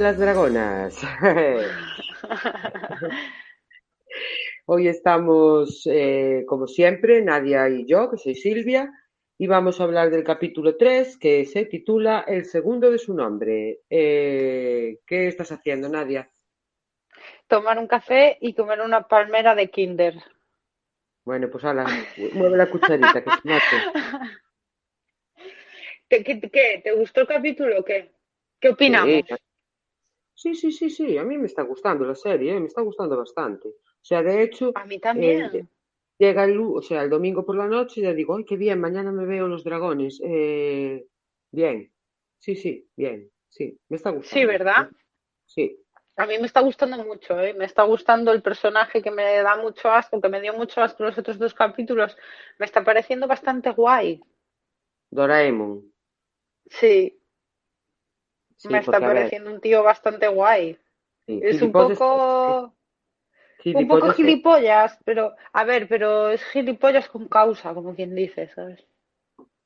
De las Dragonas. Hoy estamos, eh, como siempre, Nadia y yo, que soy Silvia, y vamos a hablar del capítulo 3, que se titula El segundo de su nombre. Eh, ¿Qué estás haciendo, Nadia? Tomar un café y comer una palmera de Kinder. Bueno, pues ala, mueve la cucharita, que se mate. ¿Qué, qué, qué? ¿Te gustó el capítulo o qué? ¿Qué opinamos? Sí, sí, sí, sí, a mí me está gustando la serie, eh, me está gustando bastante. O sea, de hecho, A mí también. eh, llega el, o sea, el domingo por la noche y ya digo, ay, qué bien, mañana me veo los dragones. Eh, bien, sí, sí, bien, sí, me está gustando. Sí, ¿verdad? Sí, A mí me está gustando mucho, ¿eh? Me está gustando el personaje que me da mucho asco, que me dio mucho asco los otros dos capítulos. Me está pareciendo bastante guay. Doraemon. Sí, Sí, me está pareciendo un tío bastante guay. sí, Es un poco, un poco gilipollas, pero, a ver, pero es gilipollas con causa, como quien dice, ¿sabes?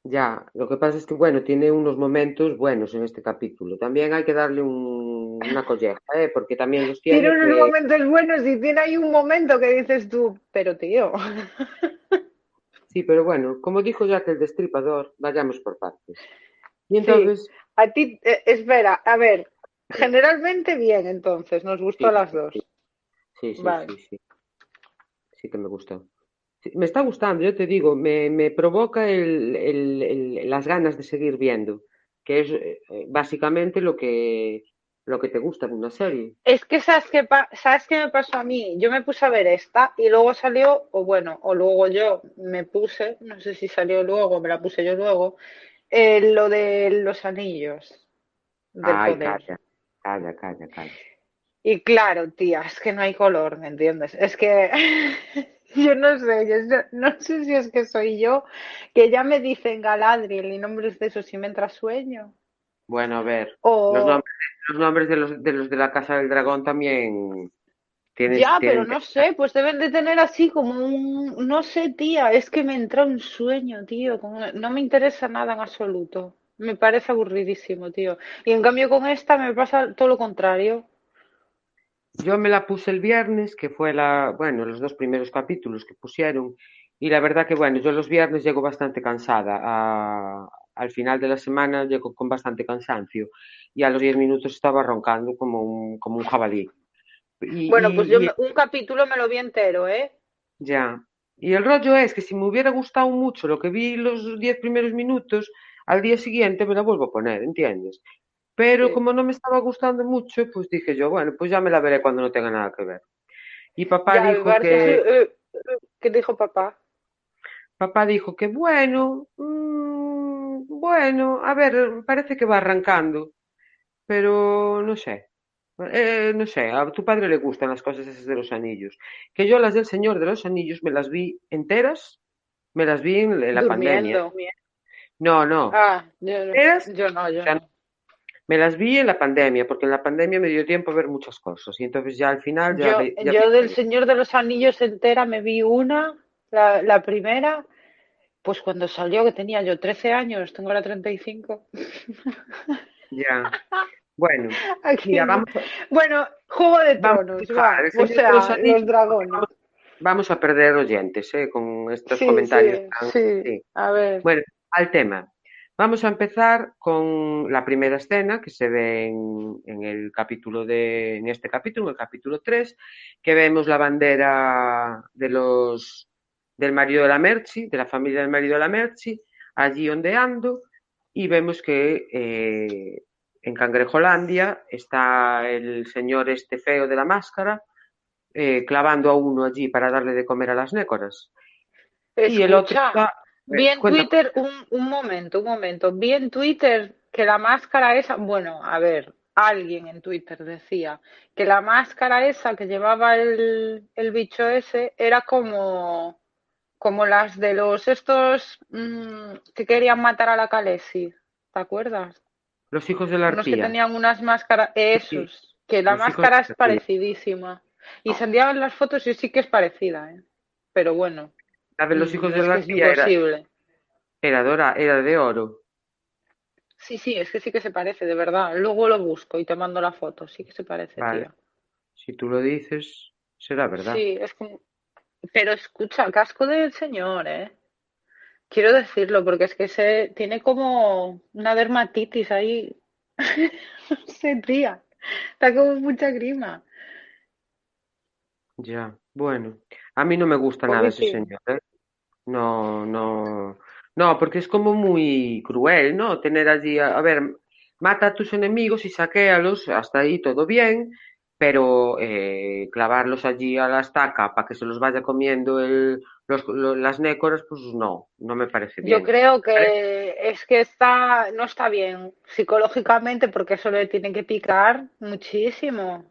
Ya, lo que pasa es que, bueno, tiene unos momentos buenos en este capítulo. También hay que darle un- una colleja, ¿eh? Porque también los tiene Tiene unos que- momentos buenos y tiene ahí un momento que dices tú, pero tío. Sí, pero bueno, como dijo Jack el Destripador, vayamos por partes. Y entonces, A ti, eh, espera, a ver, generalmente bien, entonces, nos gustó Sí, las dos. sí, sí, Vale. sí, sí. Sí que me gustó. Sí, me está gustando, yo te digo, me, me provoca el, el- el- las ganas de seguir viendo, que es eh, eh, básicamente lo que, lo que te gusta de una serie. Es que sabes pa- ¿sabes qué me pasó a mí? Yo me puse a ver esta y luego salió, o bueno, o luego yo me puse, no sé si salió luego, me la puse yo luego, eh, lo de los anillos del Ay, poder. calla, calla, calla, calla. Y claro, tía, es que no hay color, ¿me entiendes? Es que yo no sé, yo no, no sé si es que soy yo, que ya me dicen Galadriel y nombres de esos y me entra sueño. Bueno, a ver, O los nombres los nombres de los, de los de la Casa del Dragón también Ya, pero no sé, pues deben de tener así como un, no sé, tía, es que me entra un sueño, tío, no me interesa nada en absoluto, me parece aburridísimo, tío. Y en cambio con esta me pasa todo lo contrario. Yo me la puse el viernes, que fue la, bueno, los dos primeros capítulos que pusieron, y la verdad que, bueno, yo los viernes llego bastante cansada. a- al final de la semana llego con bastante cansancio, y a los 10 minutos estaba roncando como un, como un jabalí. Bueno, pues yo Y, un capítulo me lo vi entero, ¿eh? ya. Y el rollo es que si me hubiera gustado mucho lo que vi los 10 primeros minutos, al día siguiente me la vuelvo a poner, ¿entiendes? Pero Sí. como no me estaba gustando mucho, pues dije yo, bueno, pues ya me la veré cuando no tenga nada que ver. Y papá Ya, dijo que, eh, ¿qué dijo papá? papá dijo que bueno, mm, bueno, a ver, parece que va arrancando, pero no sé. Eh, no sé, a tu padre le gustan las cosas esas de los anillos. Que yo las del Señor de los Anillos me las vi enteras, me las vi en, la pandemia. No, no, Ah, yo, no- yo no, o yo sea, no. me las vi en la pandemia, porque en la pandemia me dio tiempo a ver muchas cosas. Y entonces ya al final ya, Yo, ve- ya yo del Señor de los Anillos entera me vi una, la, la primera, pues cuando salió, que tenía yo 13 años, tengo ahora 35. ya. Bueno, Aquí mira, vamos a, Bueno, Juego de Tronos, va. O sea, los dragones. vamos, a perder oyentes, ¿eh? Con estos Sí, comentarios sí, tan... sí. sí. A ver. Bueno, al tema. Vamos a empezar con la primera escena que se ve en, en el capítulo de, en este capítulo, en el capítulo 3, que vemos la bandera de los, del marido de la Merchi, de la familia del marido de la Merchi, allí ondeando, y vemos que eh, en Cangrejolandia está el señor este feo de la máscara, eh, clavando a uno allí para darle de comer a las nécoras. Y el otro está... vi en Cuenta, Twitter, un, un momento, un momento, vi en Twitter que la máscara esa, bueno, a ver, alguien en Twitter decía que la máscara esa que llevaba el, el bicho ese era como, como las de los estos mm, que querían matar a la Khaleesi, ¿te acuerdas? Los hijos de la Unos que arpía. tenían unas máscaras, Sí, esos, que la los hijos máscara de es arpía. parecidísima. Y se enviaban las fotos y sí que es parecida, ¿eh? Pero bueno, La de los hijos mm, de es la arpía era, dora, era de oro. Sí, sí, es que sí que se parece, de verdad. Luego lo busco y te mando la foto. Sí que se parece, Vale, tío. si tú lo dices, será verdad. Sí, es. Pero escucha, casco del señor, ¿eh? Quiero decirlo porque es que se tiene como una dermatitis ahí. Sé, tía. Está como mucha grima. Ya, bueno, a mí no me gusta nada ese señor, ¿eh? No, no, no, porque es como muy cruel, ¿no? Tener allí, a, a ver, mata a tus enemigos y saquéalos, hasta ahí todo bien, pero eh, clavarlos allí a la estaca para que se los vaya comiendo el, los, lo- las nécoras, pues no, no me parece Yo bien. creo ¿Vale? que es que está, no está bien psicológicamente porque eso le tiene que picar muchísimo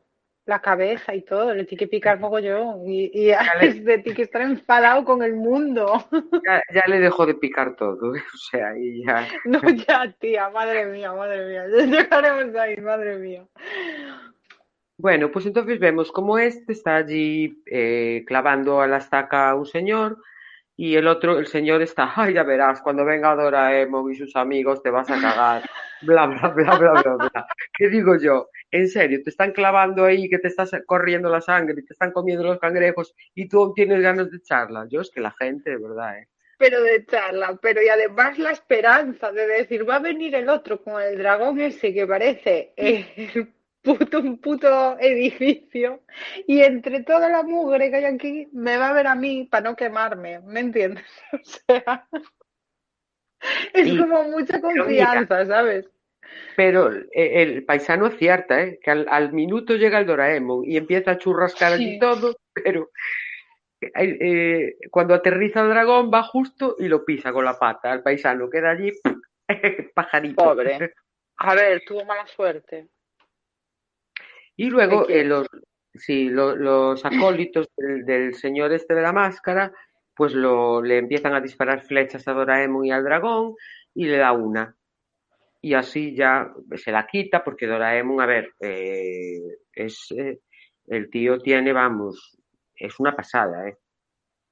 la cabeza y todo, le tiene que picar mogollón y, y Ya le, es de que estar enfadado con el mundo. ya, ya le dejó de picar todo. O sea, y ya. No, ya, tía, madre mía, madre mía, ya llegaremos ahí, madre mía. Bueno, pues entonces vemos como este está allí eh, clavando a la estaca a un señor y el otro, el señor está, ay, ya verás, cuando venga Doraemon y sus amigos te vas a cagar, bla, bla, bla, bla, bla, bla. ¿Qué digo yo? En serio, te están clavando ahí, que te estás corriendo la sangre y te están comiendo los cangrejos y tú tienes ganas de echarla. Yo es que la gente, de verdad, ¿eh? Pero de charla, pero y además la esperanza de decir, va a venir el otro con el dragón ese que parece el puto, un puto edificio y entre toda la mugre que hay aquí me va a ver a mí para no quemarme, ¿me entiendes? O sea, es Y, como mucha mira, confianza, ¿sabes? pero el paisano acierta, ¿eh? Que al, al minuto llega el Doraemon y empieza a churrascar allí Sí. todo, pero eh, eh, cuando aterriza el dragón va justo y lo pisa con la pata. El paisano queda allí, pajarito. Pobre. A ver, tuvo mala suerte. Y ¿Qué luego eh, los, sí, lo- los acólitos del, del señor este de la máscara, pues lo, le empiezan a disparar flechas a Doraemon y al dragón y le da una. y así ya se la quita porque Doraemon, a ver, eh, es eh, el tío tiene, vamos, es una pasada, ¿eh?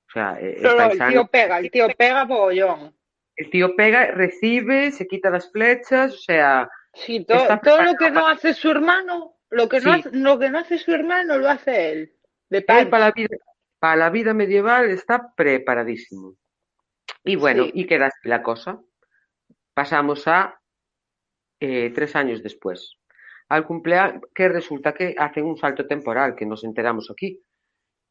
O sea, eh, el, tío pega, el tío pega mogollón. el tío pega, recibe, se quita las flechas, o sea, Sí, to- todo lo que no hace su hermano, lo que no Sí. hace, lo que no hace su hermano lo hace él. De él para la vida, para la vida medieval está preparadísimo. Y bueno, Sí. y queda así la cosa. Pasamos a eh, tres años después. Al cumpleaños, que resulta que hacen un salto temporal, que nos enteramos aquí.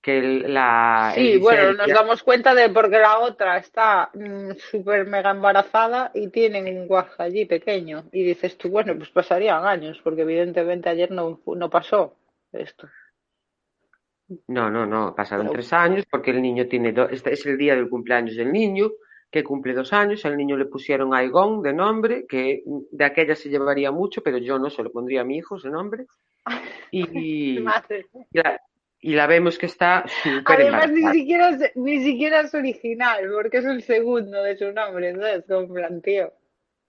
Que la. Sí, bueno, nos damos cuenta de porque la otra está mm, súper mega embarazada y tienen un guaje allí pequeño. Y dices tú, bueno, pues pasarían años, porque evidentemente ayer no, no pasó esto. No, no, no, pasaron Pero- tres años porque el niño tiene dos, este es el día del cumpleaños del niño, que cumple dos años, al niño le pusieron Aigón de nombre, que de aquella se llevaría mucho, pero yo no se lo pondría a mi hijo ese nombre. Y, y la, y la vemos que está súper Además, ni siquiera, es, ni siquiera es original, porque es el segundo de su nombre, entonces, como plan, tío.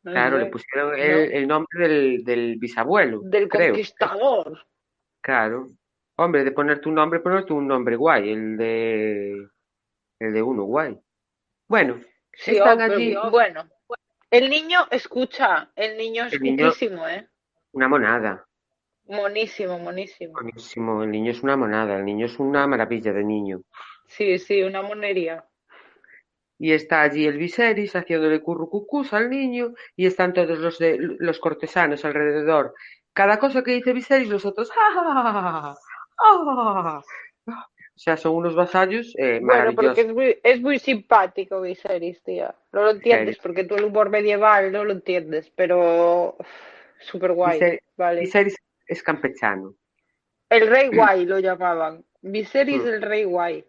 no Claro, sé, le pusieron el, el nombre del, del bisabuelo, del creo. conquistador. Claro. Hombre, de poner tu nombre, ponerte un nombre guay, el de el de uno guay. Bueno, Sí, están oh, bueno. El niño, escucha, el niño es El niño- ¿eh? una monada. Monísimo, monísimo. Buenísimo, el niño es una monada, el niño es una maravilla de niño. Sí, sí, una monería. Y está allí el Viserys haciéndole currucucús al niño y están todos los, de, los cortesanos alrededor. Cada cosa que dice Viserys, los otros ¡ja, ja, ja, ja, ja! O sea, son unos vasallos eh, Bueno, porque es muy, es muy simpático Viserys, tía. No lo entiendes Viserys. porque tú el humor medieval no lo entiendes, pero súper guay, vale. Viserys es campechano. El rey guay lo llamaban. Viserys Mm. el rey guay.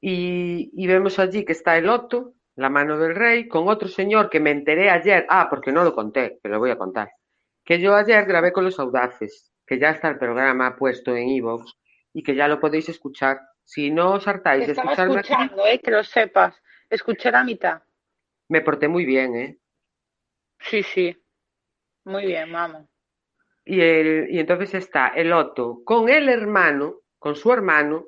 Y, y vemos allí que está el Otto, la mano del rey, con otro señor que me enteré ayer, ah, porque no lo conté, pero lo voy a contar, que yo ayer grabé con los audaces, que ya está el programa puesto en iVoox y que ya lo podéis escuchar. Si no os hartáis de escucharme aquí, escuchando, eh, que lo sepas. Escuché la mitad. me porté muy bien, ¿eh? Sí, sí. Muy bien, vamos. Y, el, y entonces está el Otto con el hermano, con su hermano,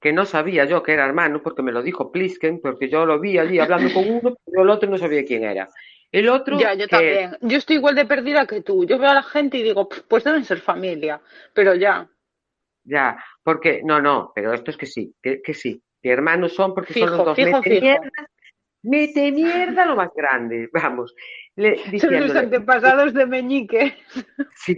que no sabía yo que era hermano, porque me lo dijo Plisken, porque yo lo vi allí hablando con uno, pero el otro no sabía quién era. El otro Ya, yo que, también. Yo estoy igual de perdida que tú. Yo veo a la gente y digo, "Pf, pues deben ser familia. Pero ya, Ya, porque, no, no, pero esto es que sí, que, que sí, que hermanos son porque son los fijo, dos fijo, mete fijo. mierda, mete mierda lo más grande, vamos, le, Son los antepasados de Meñique. sí,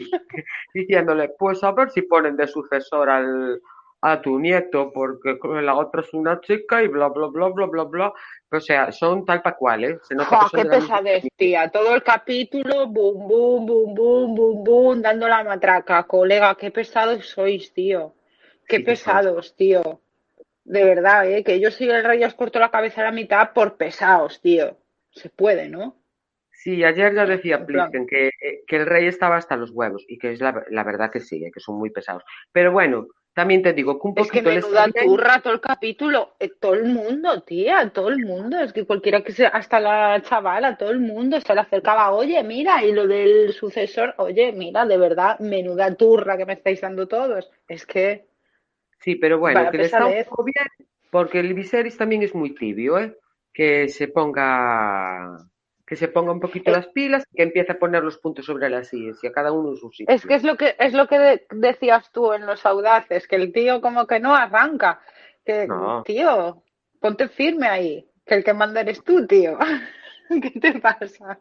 diciéndole, pues a ver si ponen de sucesor al, a tu nieto, porque la otra es una chica y bla, bla, bla, bla, bla, bla, o sea, son tal pa' cual, ¿eh? Se nota ¡Jo, que son qué pesadez, tía! Todo el capítulo, bum, bum, bum, bum, bum, bum, dando la matraca. Colega, qué pesados sois, tío. Qué Sí pesados, tío. De verdad, ¿eh? Que yo soy el rey os corto la cabeza a la mitad por pesados, tío. Se puede, ¿no? Sí, ayer ya decía Plisken que, eh, que el rey estaba hasta los huevos y que es la, la verdad que sí, eh, que son muy pesados. Pero bueno, también te digo que un Es que poquito les menuda turra todo el capítulo. Eh, todo el mundo, tía, todo el mundo. Es que cualquiera que sea, hasta la chavala, todo el mundo se le acercaba. Oye, mira, y lo del sucesor, oye, mira, de verdad, menuda turra que me estáis dando todos. Es que, Sí, pero bueno, que le está un poco bien, porque el Viserys también es muy tibio, ¿eh? Que se ponga, que se ponga un poquito Eh. las pilas y que empiece a poner los puntos sobre las sillas y a cada uno en su sitio. es que es lo que es lo que de- decías tú en los audaces, que el tío como que no arranca. Que, No. tío, ponte firme ahí, que el que manda eres tú, tío. ¿Qué te pasa?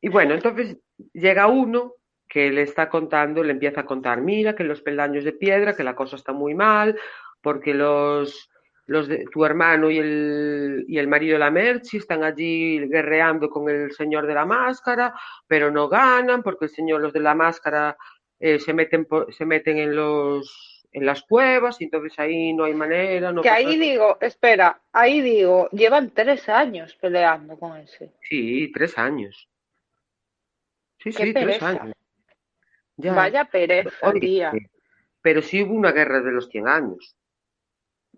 Y bueno, entonces llega uno que le está contando, le empieza a contar, mira, que los peldaños de piedra, que la cosa está muy mal, porque los, los de, tu hermano y el, y el marido de la Merchi están allí guerreando con el señor de la máscara, pero no ganan, porque el señor, los de la máscara, eh, se meten se meten en los en las cuevas y entonces ahí no hay manera, no Que ahí digo, espera, ahí digo, llevan tres años peleando con ese. Sí, tres años. Sí, Qué sí, tres años. Ya. Vaya pereza, Oye, tía. Pero sí hubo una guerra de los 100 años.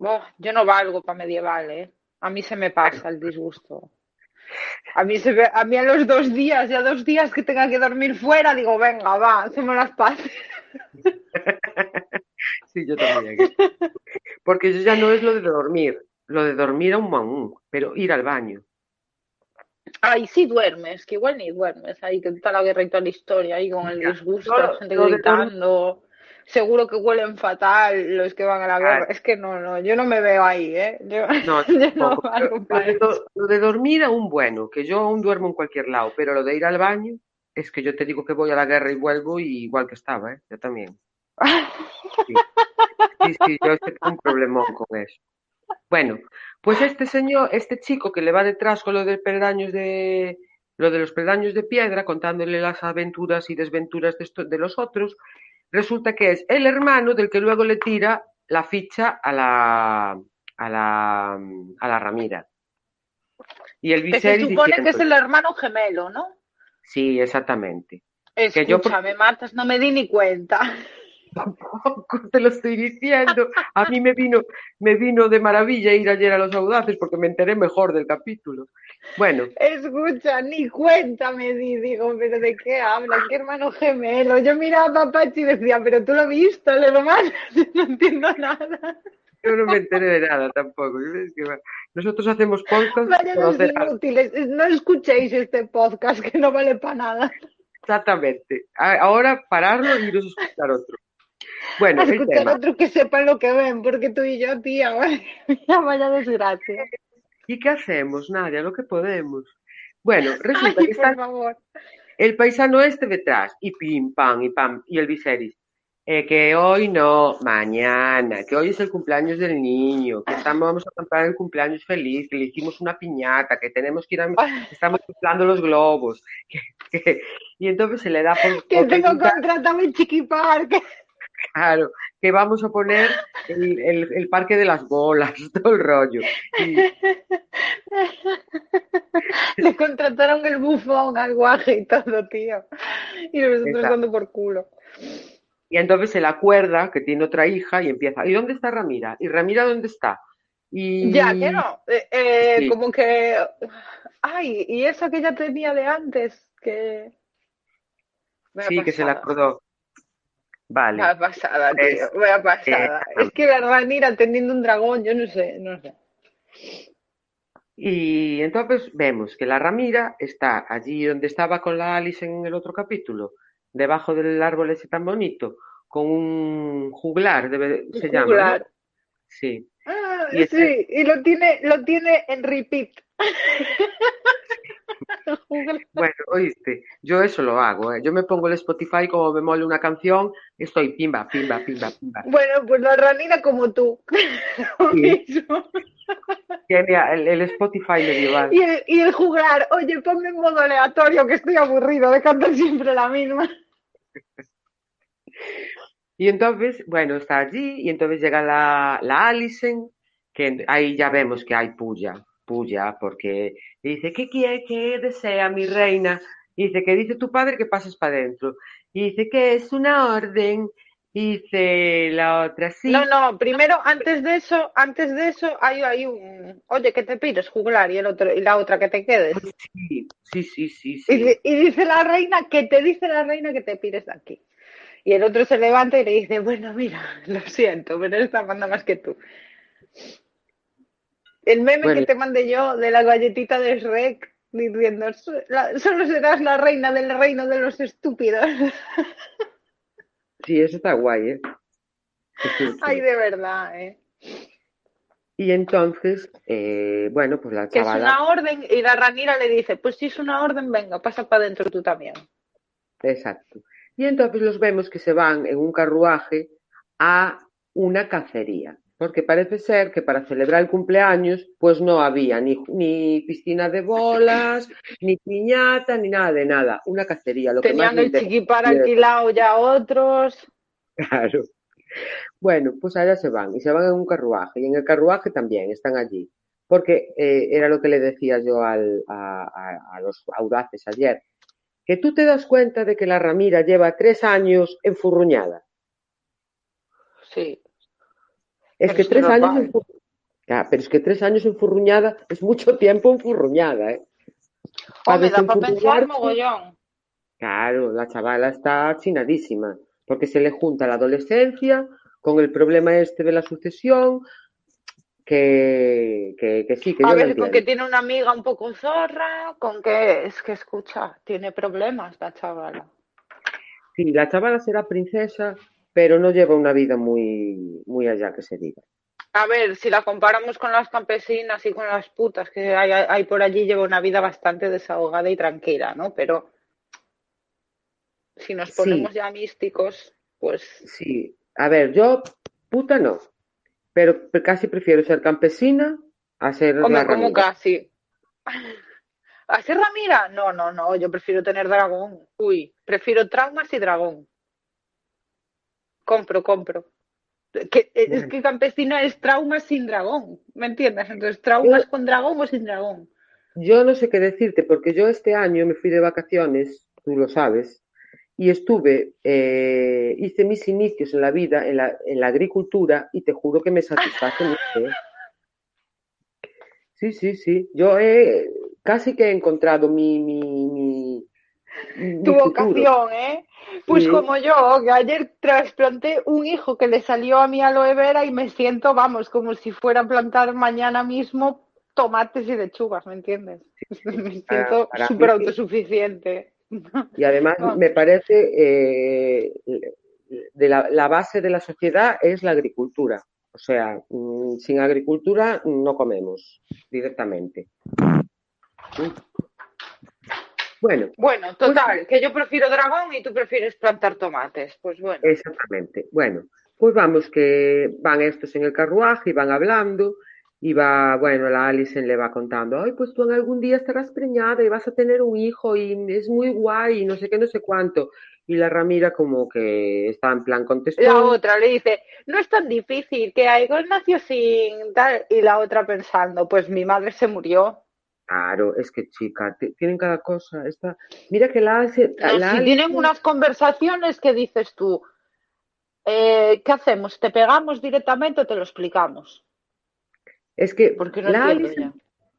Buah, yo no valgo para medieval, ¿eh? A mí se me pasa el disgusto. A mí, se ve, a mí a los dos días, ya dos días que tenga que dormir fuera, digo, venga, va, hacemos las paces. sí, yo también. Porque eso ya no es lo de dormir, lo de dormir a un maún, pero ir al baño. Ay, sí duermes, que igual ni duermes, ahí que está la guerra y toda la historia, ahí con el disgusto, la gente gritando, seguro que huelen fatal los que van a la guerra, Claro. es que no, no, yo no me veo ahí, ¿eh? Yo, No, yo no lo, de, do- lo de dormir aún bueno, que yo aún duermo en cualquier lado, pero lo de ir al baño, es que yo te digo que voy a la guerra y vuelvo y igual que estaba, ¿eh? Yo también. Sí, sí, sí, yo tengo un problemón con eso. Bueno, pues este señor, este chico que le va detrás con lo de peldaños de, lo de los peldaños de piedra, contándole las aventuras y desventuras de, esto- de los otros, resulta que es el hermano del que luego le tira la ficha a la, a la, a la Ramira. Y el Que se Viserys supone que es diciendo, el hermano gemelo, ¿no? sí, exactamente. Que yo Escúchame, Martas, no me di ni cuenta. Tampoco te lo estoy diciendo. A mí me vino, me vino de maravilla ir ayer a los audaces porque me enteré mejor del capítulo. Bueno, Escucha, ni cuenta me di, digo, pero ¿de qué hablan? ¿Qué hermano gemelo? Yo miraba a Papachi y decía, pero tú lo has visto, el hermano, Yo no entiendo nada. yo no me enteré de nada tampoco. Nosotros hacemos podcast Vaya los inútiles, no escuchéis este podcast que no vale para nada. Exactamente. Ahora pararlo y iros a escuchar otro. Bueno, A el escuchar tema. otro que sepan lo que ven, porque tú y yo, tía, vaya, vaya desgracia. ¿Y qué hacemos, Nadia? Lo que podemos. Bueno, resulta Ay, que está favor. el paisano este detrás, y pim, pam, y pam, y el Viserys. Eh, que hoy no, mañana, que hoy es el cumpleaños del niño, que estamos, vamos a comprar el cumpleaños feliz, que le hicimos una piñata, que tenemos que ir a, que estamos inflando los globos, que, que- y entonces se le da por, Que por tengo contratado en Chiqui Park. Claro, que vamos a poner el, el- el parque de las bolas, todo el rollo. Y, Le contrataron el bufón al guaje y todo, tío. Y nosotros dando por culo. y entonces se le acuerda que tiene otra hija y empieza, ¿y dónde está Ramira? ¿Y Ramira dónde está? Y Ya, que no. Eh, eh, Sí. Como que. Ay, y esa que ya tenía de antes, que. Vaya sí, que se pasada. acordó. Vale. Pasada, Es- tío. Vaya pasada. eh, Es que la Ranira teniendo un dragón, yo no sé, no sé. Y entonces vemos que la Ramira está allí donde estaba con la Alice en el otro capítulo, debajo del árbol ese tan bonito, con un juglar, debe, se llama, ¿no? Sí. Ah, Y este- sí, y lo tiene, lo tiene en repeat. Bueno, oíste, yo eso lo hago, ¿eh? Yo me pongo el Spotify como me mole una canción, estoy pimba, pimba, pimba, pimba. Bueno, pues la ranina como tú. Sí. Tiene el, el Spotify medieval. Y el, y el jugar, oye, ponme en modo aleatorio que estoy aburrido de cantar siempre la misma. Y entonces, bueno, está allí y entonces llega la, la Alison, que ahí ya vemos que hay puya, puya, porque dice, ¿qué quiere, qué desea mi reina? Y dice, que dice tu padre que pases para adentro. Y dice que es una orden. Y dice la otra, sí. No, no, primero, antes de eso, antes de eso, hay, hay un, oye, que te pires, juglar, y el otro, y la otra que te quedes. Sí, sí, sí, sí, Y, sí. di- y dice la reina, que te dice la reina que te pires de aquí. Y el otro se levanta y le dice, bueno, mira, lo siento, pero esta manda más que tú. El meme Bueno. que te mandé yo de la galletita de Shrek diciendo, "So- la- solo serás la reina del reino de los estúpidos. Sí, eso está guay, ¿eh? Ay, de verdad, ¿eh? Y entonces, eh, bueno, pues la Que es chavala, una orden y la ranira le dice, pues si es una orden, venga, pasa para adentro tú también. exacto. Y entonces los vemos que se van en un carruaje a una cacería, porque parece ser que para celebrar el cumpleaños, pues no había ni, ni piscina de bolas, ni piñata, ni nada de nada, una cacería, lo que más Tenían el chiquipar alquilado ya otros. Claro. Bueno, pues allá se van, y se van en un carruaje, y en el carruaje también están allí, porque eh, era lo que le decía yo al, a, a- a los audaces ayer, que tú te das cuenta de que la Ramira lleva tres años enfurruñada. Sí. Es que es que tres años enfurruñada, pero es que tres años enfurruñada es mucho tiempo enfurruñada, ¿eh? O me da para pensar mogollón. Claro, la chavala está chinadísima, porque se le junta la adolescencia con el problema este de la sucesión, que, que, que sí, que A yo ver, con que tiene una amiga un poco zorra, con que es que escucha, tiene problemas la chavala. Sí, la chavala será princesa, pero no lleva una vida muy, muy allá que se diga. A ver, si la comparamos con las campesinas y con las putas que hay, hay por allí, lleva una vida bastante desahogada y tranquila, ¿no? Pero si nos Sí. ponemos ya místicos, pues Sí, a ver, yo puta no, pero casi prefiero ser campesina a ser la como casi. ¿Hacer Ramira? No, no, no, yo prefiero tener dragón. Uy, prefiero traumas y dragón. Compro, compro. Que, es Bueno. que campesina es traumas sin dragón, ¿me entiendes? Entonces, traumas Yo, con dragón o sin dragón. yo no sé qué decirte, porque yo este año me fui de vacaciones, tú lo sabes, y estuve, eh, hice mis inicios en la vida, en la, en la agricultura, y te juro que me satisface mucho. ¿eh? Sí, sí, sí. Yo he casi que he encontrado mi, mi, mi Tu vocación, ¿eh? Pues Sí. como yo, que ayer trasplanté un hijo que le salió a mi aloe vera y me siento, vamos, como si fuera a plantar mañana mismo tomates y lechugas, ¿me entiendes? Me Para, siento súper autosuficiente. y además No, me parece eh, de la, la base de la sociedad es la agricultura. O sea, mm, sin agricultura no comemos directamente. Mm. Bueno, Bueno, pues total, que yo prefiero dragón y tú prefieres plantar tomates. Pues bueno, exactamente. Bueno, pues vamos que van estos en el carruaje y van hablando y va, bueno, la Alison le va contando, ay, pues tú en algún día estarás preñada y vas a tener un hijo y es muy guay y no sé qué, no sé cuánto. Y la Ramira como que está en plan la contestón. otra le dice, no es tan difícil, que Aegon nació sin tal. Y la otra pensando, pues mi madre se murió. Claro, es que chica, ti- tienen cada cosa. Esta... Mira que la, No, la si tienen unas conversaciones que dices tú, eh, ¿qué hacemos? ¿Te pegamos directamente o te lo explicamos? es que Porque no la ya.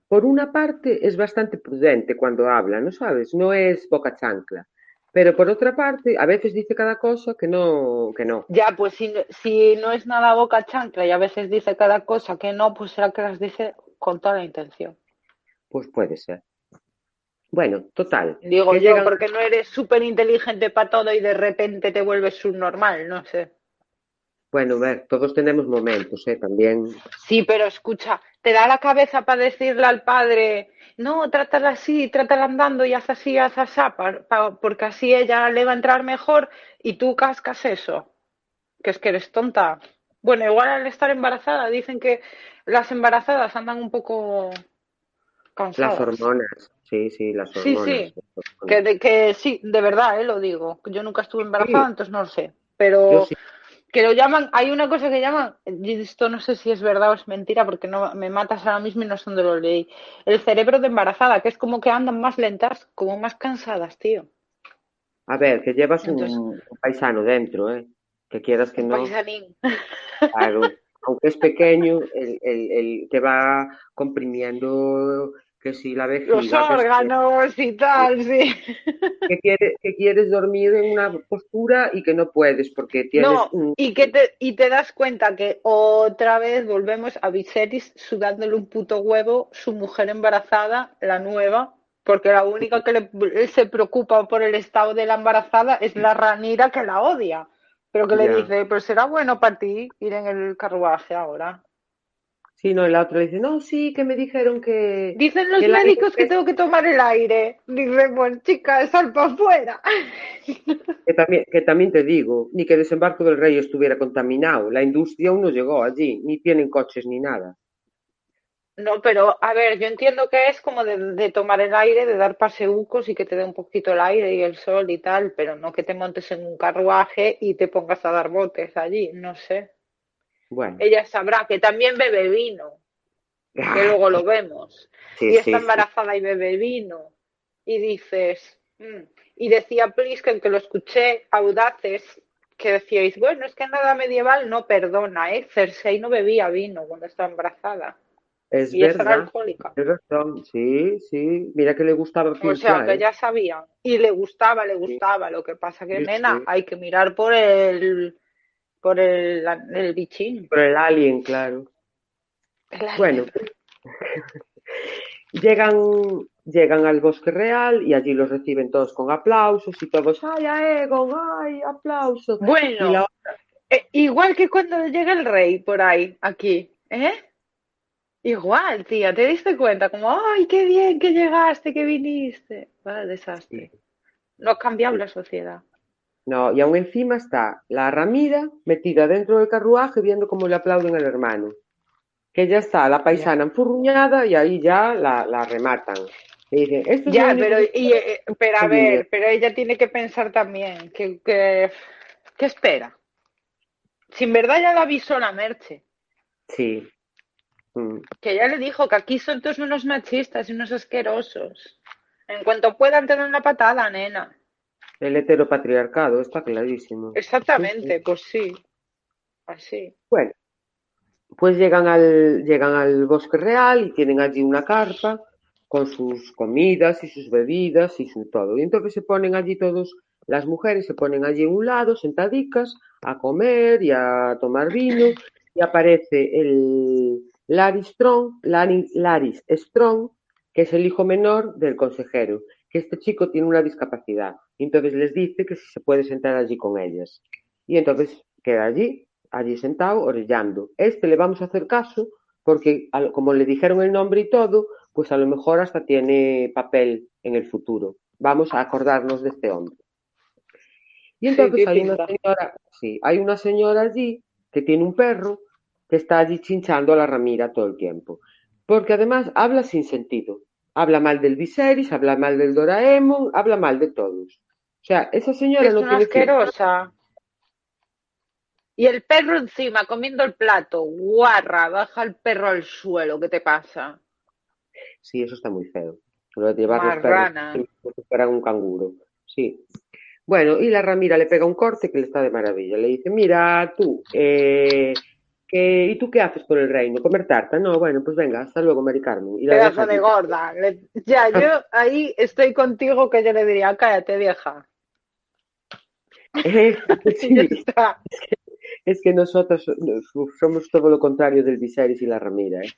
por una parte, es bastante prudente cuando habla, ¿no sabes? No es boca chancla. Pero por otra parte, a veces dice cada cosa que no, que no. Ya, pues si, si no es nada boca chancla y a veces dice cada cosa que no, pues será que las dice con toda la intención. Pues puede ser. Bueno, total, Digo yo, llegan, porque no eres súper inteligente para todo y de repente te vuelves subnormal, no sé. bueno, ver, todos tenemos momentos, ¿eh? También, Sí, pero escucha, te da la cabeza para decirle al padre, no, trátala así, trátala andando y haz así, haz así, pa- pa- porque así ella le va a entrar mejor y tú cascas eso, que es que eres tonta. Bueno, igual al estar embarazada, dicen que las embarazadas andan un poco las hormonas, sí, sí, las Sí, hormonas. sí, las que, hormonas. que sí, de verdad, eh, lo digo. Yo nunca estuve embarazada, Sí, entonces no lo sé. Pero sí. que lo llaman, hay una cosa que llaman, y esto no sé si es verdad o es mentira, porque no me matas ahora mismo y no sé dónde lo leí. El cerebro de embarazada, que es como que andan más lentas, como más cansadas, tío. A ver, que llevas Entonces, un, un paisano dentro, ¿eh? Que quieras que no, paisanín. claro, aunque es pequeño, el, el, el te va comprimiendo que si la Los vejiga, que si órganos y tal, sí. que quieres, que quieres dormir en una postura y que no puedes porque tienes No, un... y que te, y te das cuenta que otra vez volvemos a Viserys sudándole un puto huevo, su mujer embarazada, la nueva, porque la única que le, se preocupa por el estado de la embarazada es la ranira que la odia, pero que le dice, pues será bueno para ti ir en el carruaje ahora. Sí, no, y la otra dice, no, sí, que me dijeron que, Dicen los que el médicos que tengo que tomar el aire. Dice, bueno, chica, sal para afuera. que también, que también te digo, ni que Desembarco del Rey estuviera contaminado. La industria aún no llegó allí, ni tienen coches ni nada. No, pero a ver, yo entiendo que es como de, de tomar el aire, de dar paseucos y que te dé un poquito el aire y el sol y tal, pero no que te montes en un carruaje y te pongas a dar botes allí, no sé. Bueno, Ella sabrá que también bebe vino, que luego lo vemos, sí, y sí, está sí. embarazada y bebe vino, y dices, mm. y decía Plisken que lo escuché audaces, que decíais, bueno, es que nada medieval no perdona, ¿eh? Cersei no bebía vino cuando estaba embarazada. Es y esa era verdad. alcohólica. Es razón. Sí, sí. Mira que le gustaba O sea, que ¿eh? ya sabían. Y le gustaba, le gustaba. Lo que pasa que, Sí, nena, sí. hay que mirar por el, por el, el bichín. Por el alien, claro. El Bueno, llegan, llegan al bosque real y allí los reciben todos con aplausos y todos, ¡ay, a Egon! ¡ay, aplauso! Bueno, la- eh, igual que cuando llega el rey por ahí, aquí, ¿eh? Igual, tía, ¿te diste cuenta? Como, ¡ay, qué bien que llegaste, que viniste! Vaya desastre. No ha cambiado la sociedad. No, y aún encima está la Ramira metida dentro del carruaje viendo cómo le aplauden al hermano. Que ya está la paisana enfurruñada y ahí ya la, la rematan. Le dicen, esto es Ya, pero, que- y, eh, pero a ver, pero ella tiene que pensar también que, que, ¿qué espera? Si en verdad ya la avisó la Merche, Sí. Mm. que ya le dijo que aquí son todos unos machistas y unos asquerosos. En cuanto puedan te dan una patada, nena. El heteropatriarcado, está clarísimo. Exactamente, pues sí. Así. Bueno, pues llegan al, llegan al bosque real y tienen allí una carpa con sus comidas y sus bebidas y su todo. Y entonces se ponen allí todos, las mujeres se ponen allí en un lado, sentadicas, a comer y a tomar vino, y aparece el Larry Strong, Larry- Laris Strong, que es el hijo menor del consejero, que este chico tiene una discapacidad. Y entonces les dice que si se puede sentar allí con ellas. Y entonces queda allí, allí sentado, orillando. Este le vamos a hacer caso porque como le dijeron el nombre y todo, pues a lo mejor hasta tiene papel en el futuro. Vamos a acordarnos de este hombre. Y entonces hay una señora, sí, hay una señora allí que tiene un perro que está allí chinchando a la Ramira todo el tiempo. Porque además habla sin sentido. Habla mal del Viserys, habla mal del Doraemon, habla mal de todos. O sea, esa señora Es no una tiene asquerosa. Y el perro encima, comiendo el plato. Guarra, baja el perro al suelo. ¿Qué te pasa? Sí, eso está muy feo. Lo de llevar los Marrana. perros como si fueran un canguro. Sí. Bueno, y la Ramira le pega un corte que le está de maravilla. Le dice, mira, tú, eh, que, ¿y tú qué haces por el reino? ¿Comer tarta? No, bueno, pues venga, hasta luego, Mari Carmen. Y la Pedazo de gorda. Ya, yo ahí estoy contigo que yo le diría, cállate, vieja. Eh, sí, está. es que nosotros somos todo lo contrario del Viserys y la Ramira, ¿eh?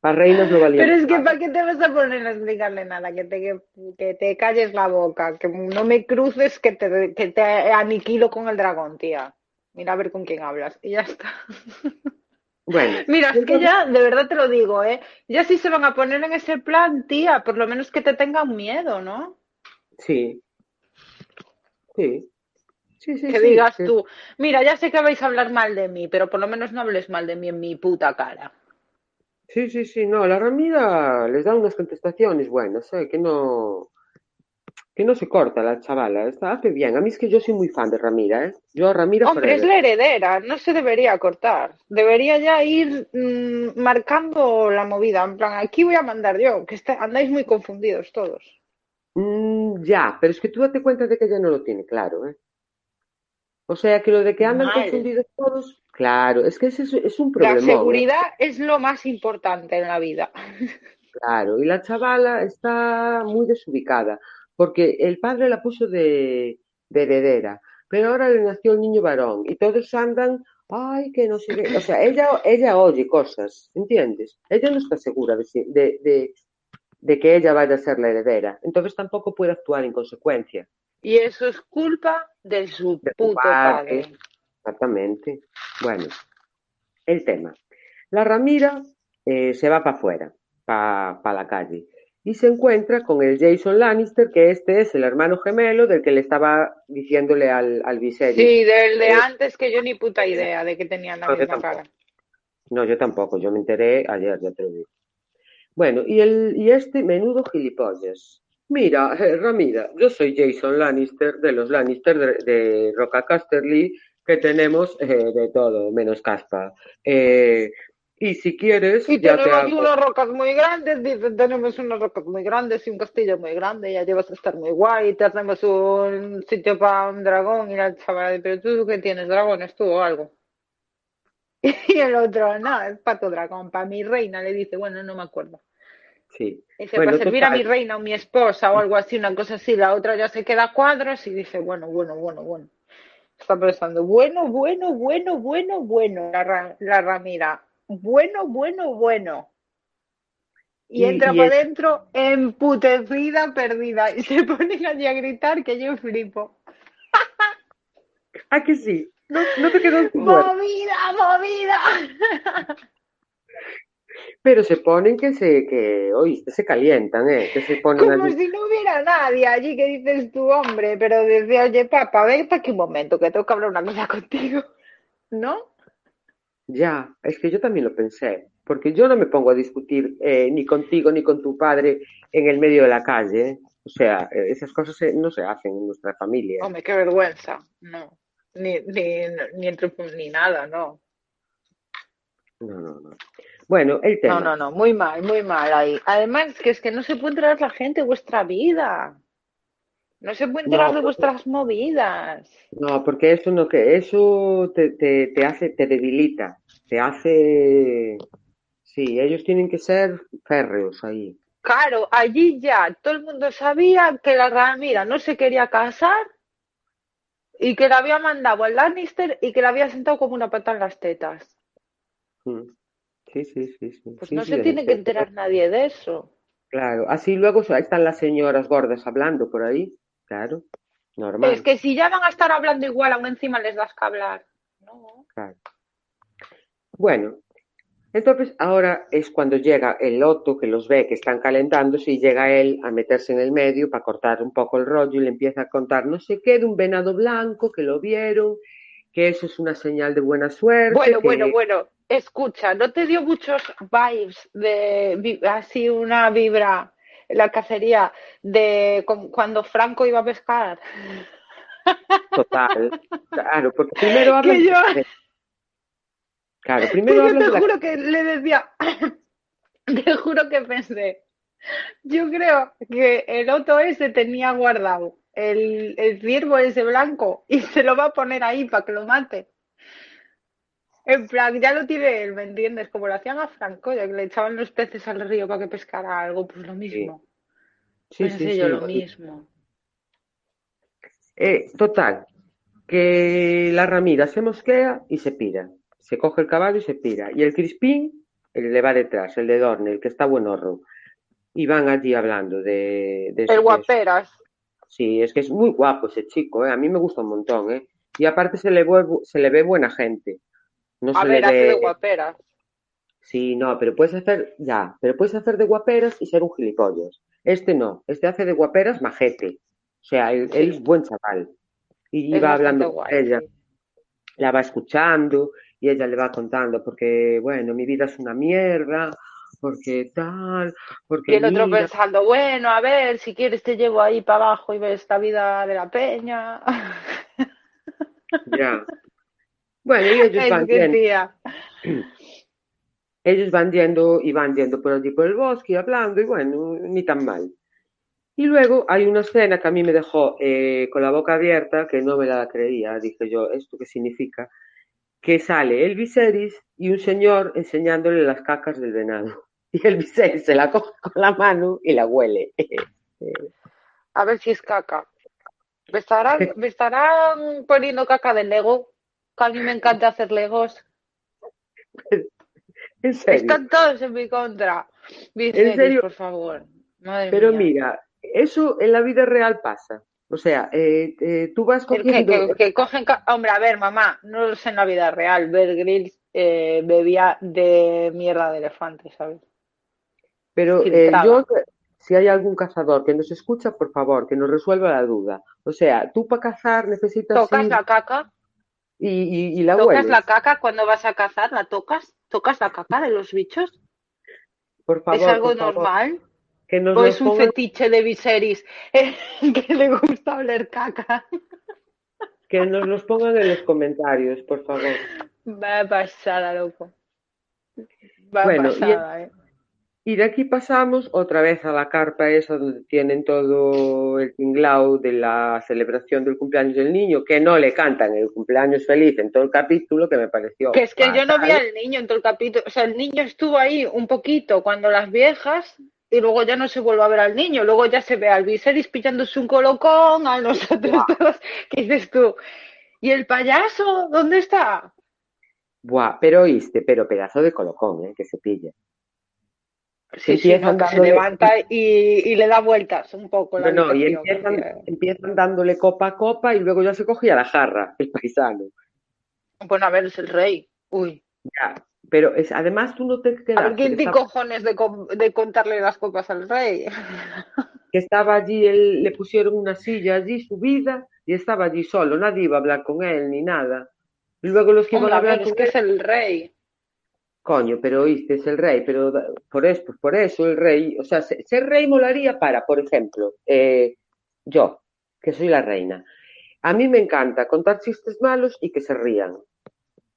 Para reinos no valía Pero es que. ¿para qué te vas a poner a explicarle nada? Que te, que, que te calles la boca, que no me cruces, que te, que te aniquilo con el dragón, tía. Mira a ver con quién hablas. Y ya está. Bueno, Mira, es que ya, de verdad te lo digo, ¿eh? Ya si se van a poner en ese plan, tía, por lo menos que te tengan miedo, ¿no? Sí. Sí. Sí, sí, Que sí, digas sí. tú, mira, ya sé que vais a hablar mal de mí, pero por lo menos no hables mal de mí en mi puta cara. Sí, sí, sí, no, la Ramira les da unas contestaciones buenas, ¿eh? que no, que no se corta la chavala, está, hace bien. A mí es que yo soy muy fan de Ramira, ¿eh? Yo a Ramira Hombre, es la heredera, no se debería cortar. Debería ya ir mm, marcando la movida. En plan, aquí voy a mandar yo, que está- andáis muy confundidos todos. Mm, ya, pero es que tú date cuenta de que ella no lo tiene claro, ¿eh? O sea, que lo de que andan Mal. confundidos todos, claro, es que ese es, es un La problemón, ¿eh? seguridad es lo más importante en la vida. Claro, y la chavala está muy desubicada, porque el padre la puso de, de heredera, pero ahora le nació el niño varón y todos andan, ay, que no sé qué. O sea, ella, ella oye cosas, ¿entiendes? Ella no está segura de, si- de, de, de que ella vaya a ser la heredera, entonces tampoco puede actuar en consecuencia. Y eso es culpa de su De puto padre. padre. Exactamente. Bueno, el tema. La Ramira eh, se va para afuera, para la calle, y se encuentra con el Jason Lannister, que este es el hermano gemelo del que le estaba diciéndole al, al Viserys. Sí, del de antes que yo ni puta idea de que tenían la No, misma cara. No, yo tampoco, yo me enteré ayer, ya te lo digo. Bueno, y, el, y este menudo gilipollas. Mira, eh, Ramira, yo soy Jason Lannister, de los Lannister de, de Roca Casterly, que tenemos eh, de todo, menos caspa. Eh, y si quieres, Y ya te tenemos hago... unas rocas muy grandes, dicen, tenemos unas rocas muy grandes y un castillo muy grande, ya llevas a estar muy guay, te hacemos un sitio para un dragón y la chavala, pero tú qué tienes, dragones tú o algo. Y el otro, no, es para tu dragón, para mi reina, le dice, bueno, no me acuerdo. Sí. Dice, Bueno, para servir a mi reina o mi esposa o algo así, una cosa así. La otra ya se queda a cuadros y dice, bueno, bueno, bueno, bueno. Está pensando, bueno, bueno, bueno, bueno, bueno, la, Ra- la Ramira. Bueno, bueno, bueno. Y, Y- entra para es- adentro emputecida, perdida. Y se ponen allí a gritar que yo flipo. Ah, que sí. No, no te quedó. ¡Movida, movida! Pero se ponen que se, que, oíste, se calientan, ¿eh? Que se ponen Como allí. si no hubiera nadie allí que dices tu hombre, pero desde, oye, papá, vete aquí un momento, que tengo que hablar una cosa contigo. ¿No? Ya, es que yo también lo pensé, porque yo no me pongo a discutir eh, ni contigo ni con tu padre en el medio de la calle, ¿eh? O sea, eh, esas cosas se- no se hacen en nuestra familia. Hombre, qué vergüenza. No. Ni, ni, ni entre ni nada, no. No, no, no. Bueno, el No, tema. no, no, muy mal, muy mal ahí. Además, que es que no se puede enterar la gente vuestra vida. No se puede enterar No, de vuestras movidas. No, porque eso no que eso te, te, te hace, te debilita, te hace, sí, ellos tienen que ser férreos ahí. Claro, allí ya todo el mundo sabía que la Ramira no se quería casar y que la había mandado al Lannister y que la había sentado como una pata en las tetas. Mm. Sí, sí, sí, sí. Pues Sí, no sí, se tiene que enterar nadie de eso. Claro, así luego están las señoras gordas hablando por ahí, claro, normal. Es que si ya van a estar hablando igual, aún encima les das que hablar. No. Claro. Bueno, entonces ahora es cuando llega el loto que los ve que están calentándose y llega él a meterse en el medio para cortar un poco el rollo y le empieza a contar no sé qué de un venado blanco que lo vieron, que eso es una señal de buena suerte. Bueno, que- bueno, bueno. Escucha, ¿no te dio muchos vibes de así una vibra la cacería de cu- cuando Franco iba a pescar? Total, claro, porque primero hablan yo- de- Claro, primero yo te de la- juro que le decía, te juro que pensé, yo creo que el Otto ese tenía guardado el, el ciervo ese blanco y se lo va a poner ahí para que lo mate. En plan, ya lo tiene él, ¿me entiendes? Como lo hacían a Franco, ya que le echaban los peces al río para que pescara algo, pues lo mismo. Sí, Pensé sí, yo sí. lo mismo. Eh, total, que la Ramira se mosquea y se pira. Se coge el caballo y se pira. Y el Crispín el le va detrás, el de Dorne, el que está buenorro. Y van allí hablando de, de, El de- guaperas. Sí, es que es muy guapo ese chico, ¿eh? A mí me gusta un montón, ¿eh? Y aparte se le, ve, se le ve buena gente. No A ver, hace de guaperas. Sí, no, pero puedes hacer, ya, pero puedes hacer de guaperas y ser un gilipollas. Este no, este hace de guaperas majete. O sea, él, él es buen chaval. Y Es va hablando con guay, ella, sí. la va escuchando y ella le va contando porque, bueno, mi vida es una mierda, porque tal, porque Y el otro pensando, bueno, a ver, si quieres te llevo ahí para abajo y ves la vida de la peña. ya. Bueno, ellos van tía. ellos van yendo y van yendo por allí por el bosque y hablando y bueno, ni tan mal. Y luego hay una escena que a mí me dejó eh, con la boca abierta, que no me la creía, dije yo, ¿esto qué significa? Que sale el Viserys y un señor enseñándole las cacas del venado. Y el Viserys se la coge con la mano y la huele. A ver si es caca. ¿Me estarán, me estarán poniendo caca de Lego? Que a mí me encanta hacer Legos. En serio. Están todos en mi contra. Viserys, serio? por favor. Madre Pero mía. mira, eso en la vida real pasa. O sea, eh, eh, tú vas que, cogiendo... que- que cogen. Hombre, a ver, mamá, no lo sé en la vida real. Bear Grylls eh, bebía de mierda de elefante, ¿sabes? Pero eh, yo, si hay algún cazador que nos escucha, por favor, que nos resuelva la duda. O sea, tú para cazar necesitas ¿Tocas ir la caca? Y, y- y la ¿Tocas hueles. la caca cuando vas a cazar? ¿La tocas? ¿Tocas la caca de los bichos? Por favor, ¿Es algo normal? que nos ¿O es un pongan- fetiche de Viserys que le gusta oler caca? que nos los pongan en los comentarios, por favor. Va pasada, loco. Va Bueno, y- pasada, eh. Y de aquí pasamos otra vez a la carpa esa donde tienen todo el tinglao de la celebración del cumpleaños del niño, que no le cantan el cumpleaños feliz en todo el capítulo, que me pareció. Que es que yo no vi al niño en todo el capítulo. O sea, el niño estuvo ahí un poquito cuando las viejas y luego ya no se vuelve a ver al niño. Luego ya se ve al Viserys pillándose un colocón, a nosotros todos. ¿Qué dices tú? ¿Y el payaso? ¿Dónde está? Buah, pero oíste, pero pedazo de colocón, ¿eh? que se pilla. Sí, sí, no, se levanta y, y, le da vueltas un poco. La no, y empiezan, empiezan, dándole copa a copa y luego ya se cogía la jarra, el paisano. Bueno, a ver, es el rey. Uy. Ya, pero es, además tú no te quedas. A ¿quién tiene cojones de, de, contarle las copas al rey? Que estaba allí, él, le pusieron una silla allí subida y estaba allí solo, nadie iba a hablar con él ni nada. Y luego los que iban a hablar es que es el rey. Coño, pero oíste, es el rey, pero por eso, pues por eso el rey, o sea, ser rey molaría para, por ejemplo, eh, yo, que soy la reina. A mí me encanta contar chistes malos y que se rían.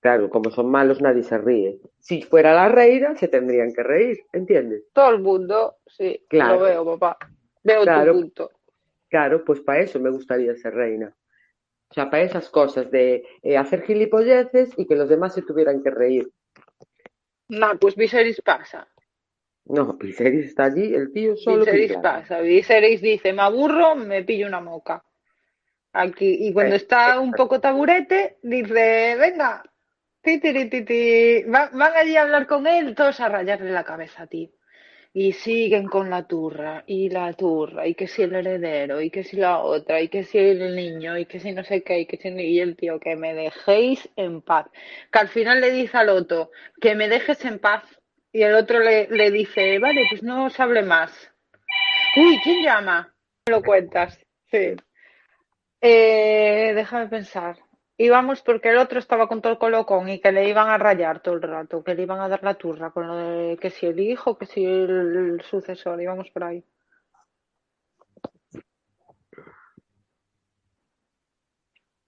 Claro, como son malos nadie se ríe. Si fuera la reina, se tendrían que reír, ¿entiendes? Todo el mundo, sí, claro. lo veo, papá. Veo tu punto. Claro, pues para eso me gustaría ser reina. O sea, para esas cosas de eh, hacer gilipolleces y que los demás se tuvieran que reír. No, pues Viserys pasa. No, Viserys está allí, el tío solo. Viserys pasa. Viserys dice, me aburro, me pillo una moca. Aquí. Y cuando está un poco taburete, dice, venga, ti, ti, ti, Van, van allí a hablar con él, todos a rayarle la cabeza, tío y siguen con la turra y la turra y que si el heredero y que si la otra y que si el niño y que si no sé qué y que si y el tío que me dejéis en paz. Que al final le dice al otro que me dejes en paz y el otro le, le dice vale pues no os hable más uy quién llama me lo cuentas. Sí. Eh, déjame pensar íbamos porque el otro estaba con todo el colocón y que le iban a rayar todo el rato, que le iban a dar la turra con lo de que si el hijo, que si el, sucesor, íbamos por ahí.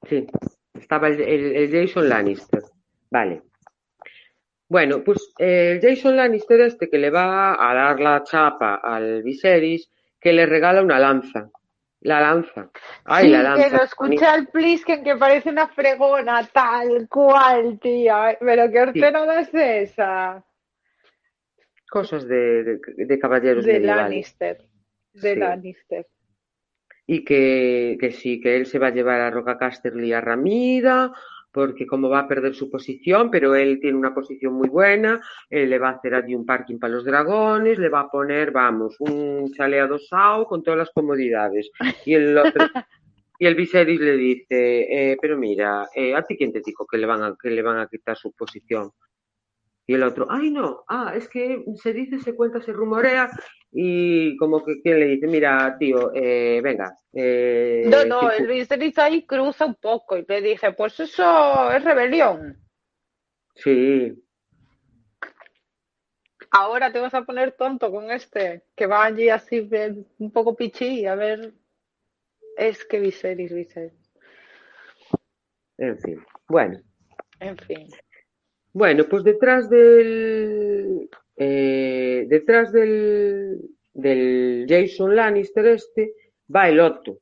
Sí, estaba el, Jason Lannister. Vale. Bueno, pues el Jason Lannister este que le va a dar la chapa al Viserys, que le regala una lanza. La lanza. Ay, sí, la lanza. que lo escuché al Plisken que parece una fregona, tal cual, tía. Pero qué ordenada es esa. Cosas de, de, de caballeros de Lannister. De Lannister. Y que, que sí, que él se va a llevar a Roca Casterly a Ramira, porque como va a perder su posición, pero él tiene una posición muy buena, él le va a hacer allí un parking para los dragones, le va a poner, vamos, un chale adosado con todas las comodidades. Y el otro, y el Viserys le dice, eh, pero mira, eh, ¿a ti quién te dijo que le van a, que le van a quitar su posición? Y el otro, ay no, ah, es que se dice, se cuenta, se rumorea y como que quien le dice, mira, tío, eh, venga. Eh, no, no, el Viserys ahí cruza un poco y le dice, pues eso es rebelión. Sí. Ahora te vas a poner tonto con este, que va allí así un poco pichí, a ver, es que Viserys, Viserys. En fin, bueno. En fin. Bueno, pues detrás del eh, detrás del, del Jason Lannister este va el Otto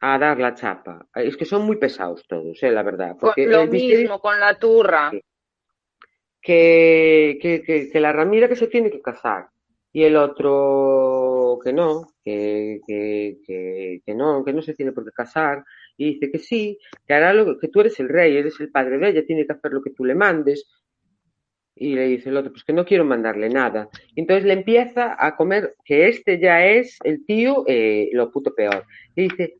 a dar la chapa. Es que son muy pesados todos, eh, la verdad. Porque lo mismo con la turra. Que, que, que, que, la Ramira que se tiene que casar y el otro que no, que, que, que, no, que no se tiene por qué casar y dice que sí, que hará lo que tú eres el rey, eres el padre de ella, tiene que hacer lo que tú le mandes. Y le dice el otro, pues que no quiero mandarle nada. Entonces le empieza a comer, que este ya es el tío, eh, lo puto peor. Y dice,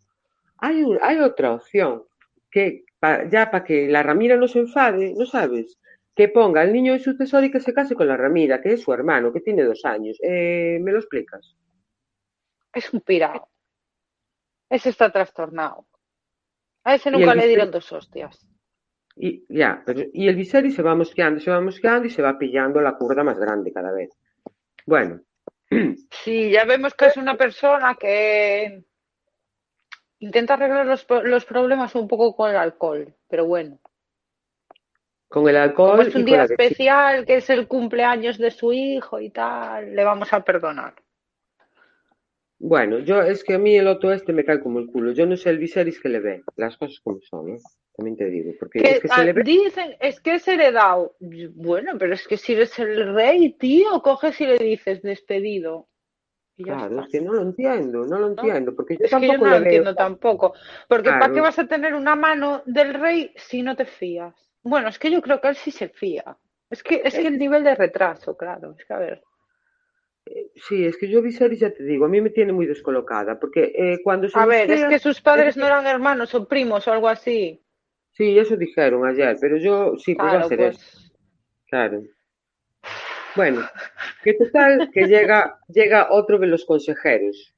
hay, hay otra opción, que ya para que la Ramira no se enfade, ¿no sabes? Que ponga al niño de sucesor y que se case con la Ramira, que es su hermano, que tiene dos años. Eh, ¿Me lo explicas? Es un pirado. Ese está trastornado. A ese nunca le dieron dos hostias. Y ya, pero, y el Viserys se va mosqueando, se va mosqueando y se va pillando la curda más grande cada vez. Bueno. Sí, ya vemos que es una persona que intenta arreglar los, los problemas un poco con el alcohol, pero bueno. con el alcohol. Como es un y día especial, que es el cumpleaños de su hijo y tal, le vamos a perdonar. Bueno, yo es que a mí el otro este me cae como el culo. Yo no sé el Viserys que le ve, las cosas como son, ¿eh? También te digo, porque Que, es que se le ve. dicen, es que es heredado. Bueno, pero es que si eres el rey, tío, coges y le dices despedido. Claro, está. es que no lo entiendo, no lo entiendo, porque yo Es que yo no lo veo. entiendo tampoco. Porque ¿para qué vas a tener una mano del rey si no te fías? Bueno, es que yo creo que él sí se fía. Es que, es que el nivel de retraso, claro. Es que a ver. Sí, es que yo Viserys ya te digo, a mí me tiene muy descolocada, porque eh, cuando se A ver, es que sus padres no eran hermanos o primos o algo así. Sí, eso dijeron ayer, pero yo sí, pues va a Claro, ser pues. eso, claro. Bueno, que total, que llega, llega otro de los consejeros,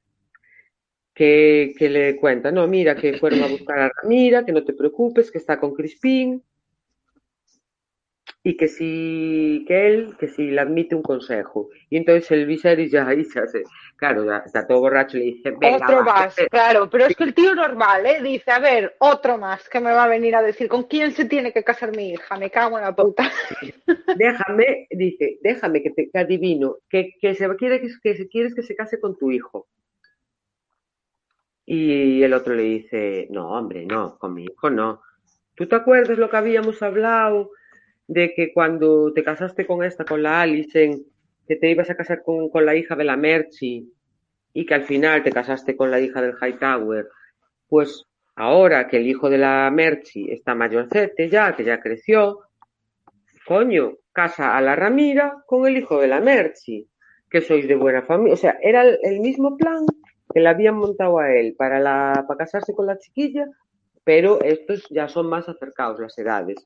que, que le cuenta, no, mira, que fueron a buscar a Ramira, que no te preocupes, que está con Crispín, y que si, que él, que si le admite un consejo. Y entonces el Viserys ya ahí se hace, claro, ya está todo borracho y le dice, venga, Otro va, más, claro, pero es que el tío normal, ¿eh? Dice, a ver, otro más que me va a venir a decir, ¿con quién se tiene que casar mi hija? Me cago en la puta. déjame, dice, déjame que te que adivino, que, que se quiere que, que quieres que se case con tu hijo. Y el otro le dice, no, hombre, no, con mi hijo no. ¿Tú te acuerdas lo que habíamos hablado de que cuando te casaste con esta, con la Alison, que te ibas a casar con, con la hija de la Merchi y que al final te casaste con la hija del Hightower? Pues ahora que el hijo de la Merchi está mayorcete ya, que ya creció, coño, casa a la Ramira con el hijo de la Merchi, que sois de buena familia. O sea, era el, mismo plan que le habían montado a él para, la, para casarse con la chiquilla, pero estos ya son más acercados las edades.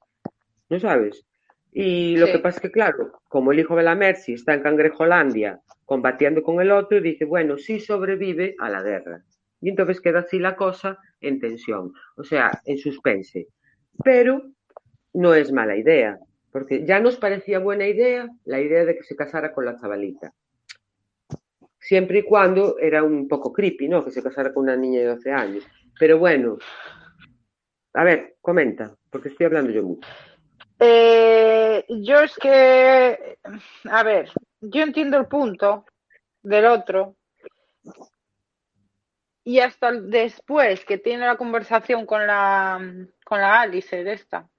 ¿No sabes? Y lo Sí. que pasa es que, claro, como el hijo de la Mercy está en Cangrejolandia combatiendo con el otro, dice, bueno, sí sobrevive a la guerra. Y entonces queda así la cosa en tensión, o sea, en suspense. Pero no es mala idea, porque ya nos parecía buena idea la idea de que se casara con la chavalita. Siempre y cuando era un poco creepy, ¿no? Que se casara con una niña de 12 años. Pero bueno, a ver, comenta, porque estoy hablando yo mucho. Eh, yo es que, a ver, yo entiendo el punto del otro y hasta después que tiene la conversación con la con la Alice de esta,